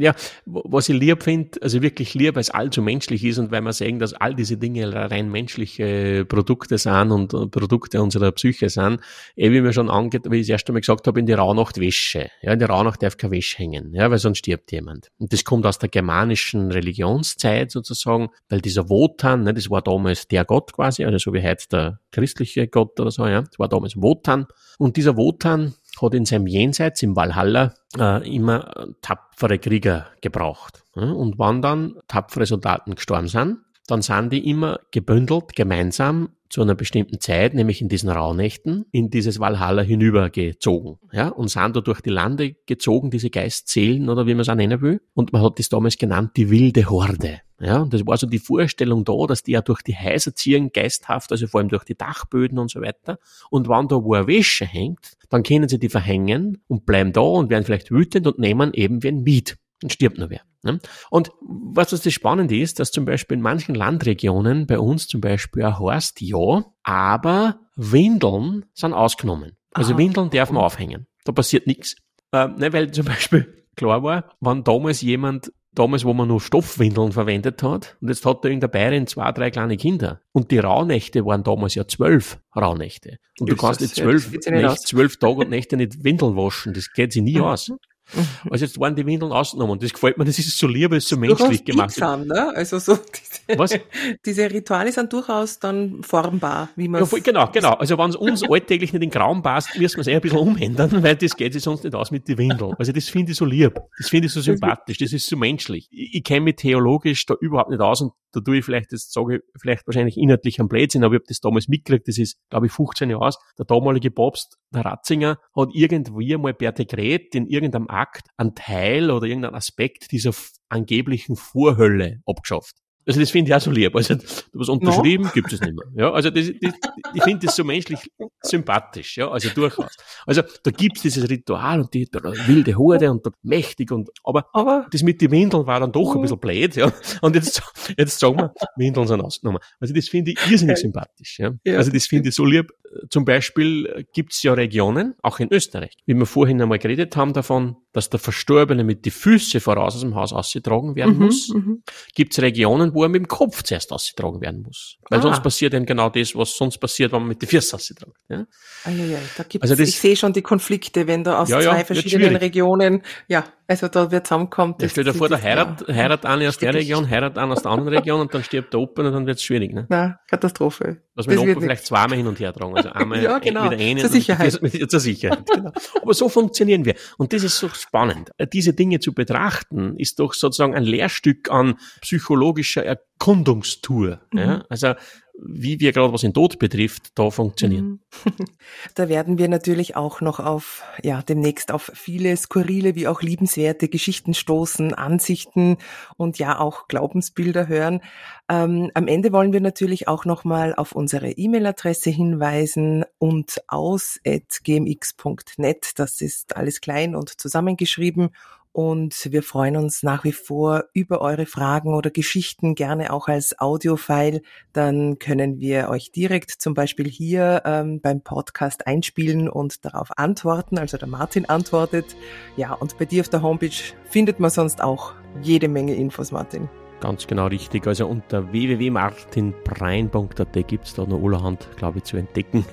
Speaker 1: ja, was ich lieb finde, also wirklich lieb, weil es allzu menschlich ist und weil wir sehen, dass all diese Dinge rein menschliche Produkte sind und Produkte unserer Psyche sind, eh wie mir schon angeht, wie ich das erste Mal gesagt habe, in die Rauhnacht Wäsche. Ja, in die Rauhnacht darf kein Wäsche hängen, ja, weil sonst stirbt jemand. Und das kommt aus der germanischen Religionszeit sozusagen, weil dieser Wotan, ne, das war damals der Gott quasi, also so wie heute der christliche Gott oder so, ja, das war damals Wotan. Und dieser Wotan hat in seinem Jenseits, im Valhalla, äh, immer tapfere Krieger gebraucht. Und wann dann tapfere Soldaten gestorben sind, dann sind die immer gebündelt, gemeinsam zu einer bestimmten Zeit, nämlich in diesen Rauhnächten, in dieses Valhalla hinübergezogen. Ja, und sind da durch die Lande gezogen, diese Geistseelen oder wie man es auch nennen will. Und man hat das damals genannt, die wilde Horde. Ja, und das war so die Vorstellung da, dass die ja durch die Häuser ziehen, geisthaft, also vor allem durch die Dachböden und so weiter. Und wenn da wo eine Wäsche hängt, dann können sie die verhängen und bleiben da und werden vielleicht wütend und nehmen eben wie ein Miet. Dann stirbt nur wer. Ne? Und was das Spannende ist, dass zum Beispiel in manchen Landregionen, bei uns zum Beispiel ein Horst, ja, aber Windeln sind ausgenommen. Also Aha. Windeln darf man aufhängen. Da passiert nichts. Äh, ne, weil zum [LAUGHS] Beispiel klar war, wenn damals jemand damals, wo man nur Stoffwindeln verwendet hat. Und jetzt hat da in der Bayern zwei, drei kleine Kinder. Und die Rauhnächte waren damals ja zwölf Rauhnächte. Und du kannst nicht zwölf, nicht zwölf Tage und Nächte nicht Windeln waschen. Das geht sich nie aus. Mhm. Also jetzt waren die Windeln ausgenommen und das gefällt mir, das ist so lieb, ist so menschlich gemacht.
Speaker 2: Biegsam, ne? Also so [LAUGHS] diese, Was? diese Rituale sind durchaus dann formbar, wie man
Speaker 1: ja, Genau, genau. Also wenn es uns alltäglich nicht in den Graum passt, müssen wir es eh ein bisschen umändern, [LAUGHS] weil das geht sich sonst nicht aus mit den Windeln. Also das finde ich so lieb, das finde ich so sympathisch, das ist so menschlich. Ich, ich kenne mich theologisch da überhaupt nicht aus und da tue ich vielleicht, das sage ich vielleicht wahrscheinlich inhaltlich am Blödsinn, aber ich habe das damals mitgekriegt, das ist, glaube ich, 15 Jahre aus. Der damalige Papst, der Ratzinger, hat irgendwie mal per Dekret in irgendeinem Akt einen Teil oder irgendeinen Aspekt dieser angeblichen Vorhölle abgeschafft. Also das finde ich auch so lieb. Also was unterschrieben no. gibt es nicht mehr. Ja, also das, das, ich finde das so menschlich sympathisch. Ja, also durchaus. Also da gibt es dieses Ritual und die da wilde Horde und mächtig und aber, aber das mit den Windeln war dann doch ein bisschen blöd. Ja, und jetzt jetzt sagen wir Windeln sind ausgenommen. Also das finde ich irrsinnig sympathisch. Ja, also das finde ich so lieb. Zum Beispiel gibt es ja Regionen, auch in Österreich, wie wir vorhin einmal geredet haben davon, dass der Verstorbene mit die Füße voraus aus dem Haus ausgetragen werden mhm, muss. Mhm. Gibt es Regionen, wo er mit dem Kopf zuerst ausgetragen werden muss. Weil ah. sonst passiert dann genau das, was sonst passiert, wenn man mit den Füßen ausgetragen. Ja?
Speaker 2: Ah, ja, ja. Da gibt's, also das, ich sehe schon die Konflikte, wenn da aus ja, zwei ja, verschiedenen Regionen, ja, also da wird zusammenkommt.
Speaker 1: Ja, stell dir vor, der heirat, ja. heirat eine aus der Region, heirat eine aus der anderen Region und dann stirbt der Opa und dann wird es schwierig. Ne?
Speaker 2: Na, Katastrophe.
Speaker 1: Was wir Opa vielleicht zweimal hin und her tragen. Also einmal [LAUGHS]
Speaker 2: ja, genau.
Speaker 1: wieder einen
Speaker 2: zur Sicherheit.
Speaker 1: Mit, zur Sicherheit genau. Aber so funktionieren wir. Und das ist so spannend. Diese Dinge zu betrachten, ist doch sozusagen ein Lehrstück an psychologischer Erkundungstour. Mhm. Ja? Also wie wir gerade was in Tod betrifft, da funktionieren.
Speaker 2: Mhm. [LAUGHS] Da werden wir natürlich auch noch auf, ja, demnächst auf viele skurrile wie auch liebenswerte Geschichten stoßen, Ansichten und ja auch Glaubensbilder hören. Ähm, am Ende wollen wir natürlich auch nochmal auf unsere E-Mail-Adresse hinweisen und aus.gmx.net. Das ist alles klein und zusammengeschrieben und wir freuen uns nach wie vor über eure Fragen oder Geschichten, gerne auch als Audiofile. Dann können wir euch direkt zum Beispiel hier ähm, beim Podcast einspielen und darauf antworten. Also der Martin antwortet. Ja, und bei dir auf der Homepage findet man sonst auch jede Menge Infos, Martin.
Speaker 1: Ganz genau richtig. Also unter www.martinbrein.at gibt es da noch allerhand, glaube ich, zu entdecken.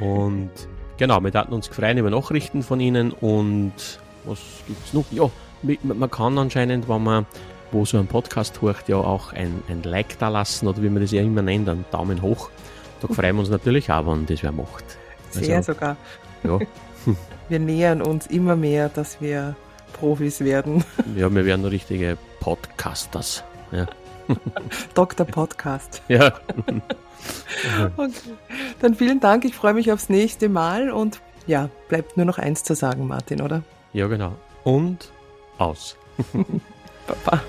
Speaker 1: Und genau, wir hatten uns gefreut über Nachrichten von Ihnen und was gibt's noch? Ja, man kann anscheinend, wenn man wo so ein Podcast hört, ja auch ein, ein Like da lassen oder wie man das ja immer nennt, einen Daumen hoch. Da freuen wir uns natürlich auch, wenn das wer macht.
Speaker 2: Sehr also, sogar. Ja. [LAUGHS] wir nähern uns immer mehr, dass wir Profis werden. [LAUGHS]
Speaker 1: Ja, wir werden richtige Podcasters. Ja. [LAUGHS]
Speaker 2: Dr. Podcast.
Speaker 1: Ja.
Speaker 2: okay. Dann vielen Dank, ich freue mich aufs nächste Mal und ja, bleibt nur noch eins zu sagen, Martin, oder?
Speaker 1: Ja, genau. Und aus. [LAUGHS]
Speaker 2: Baba.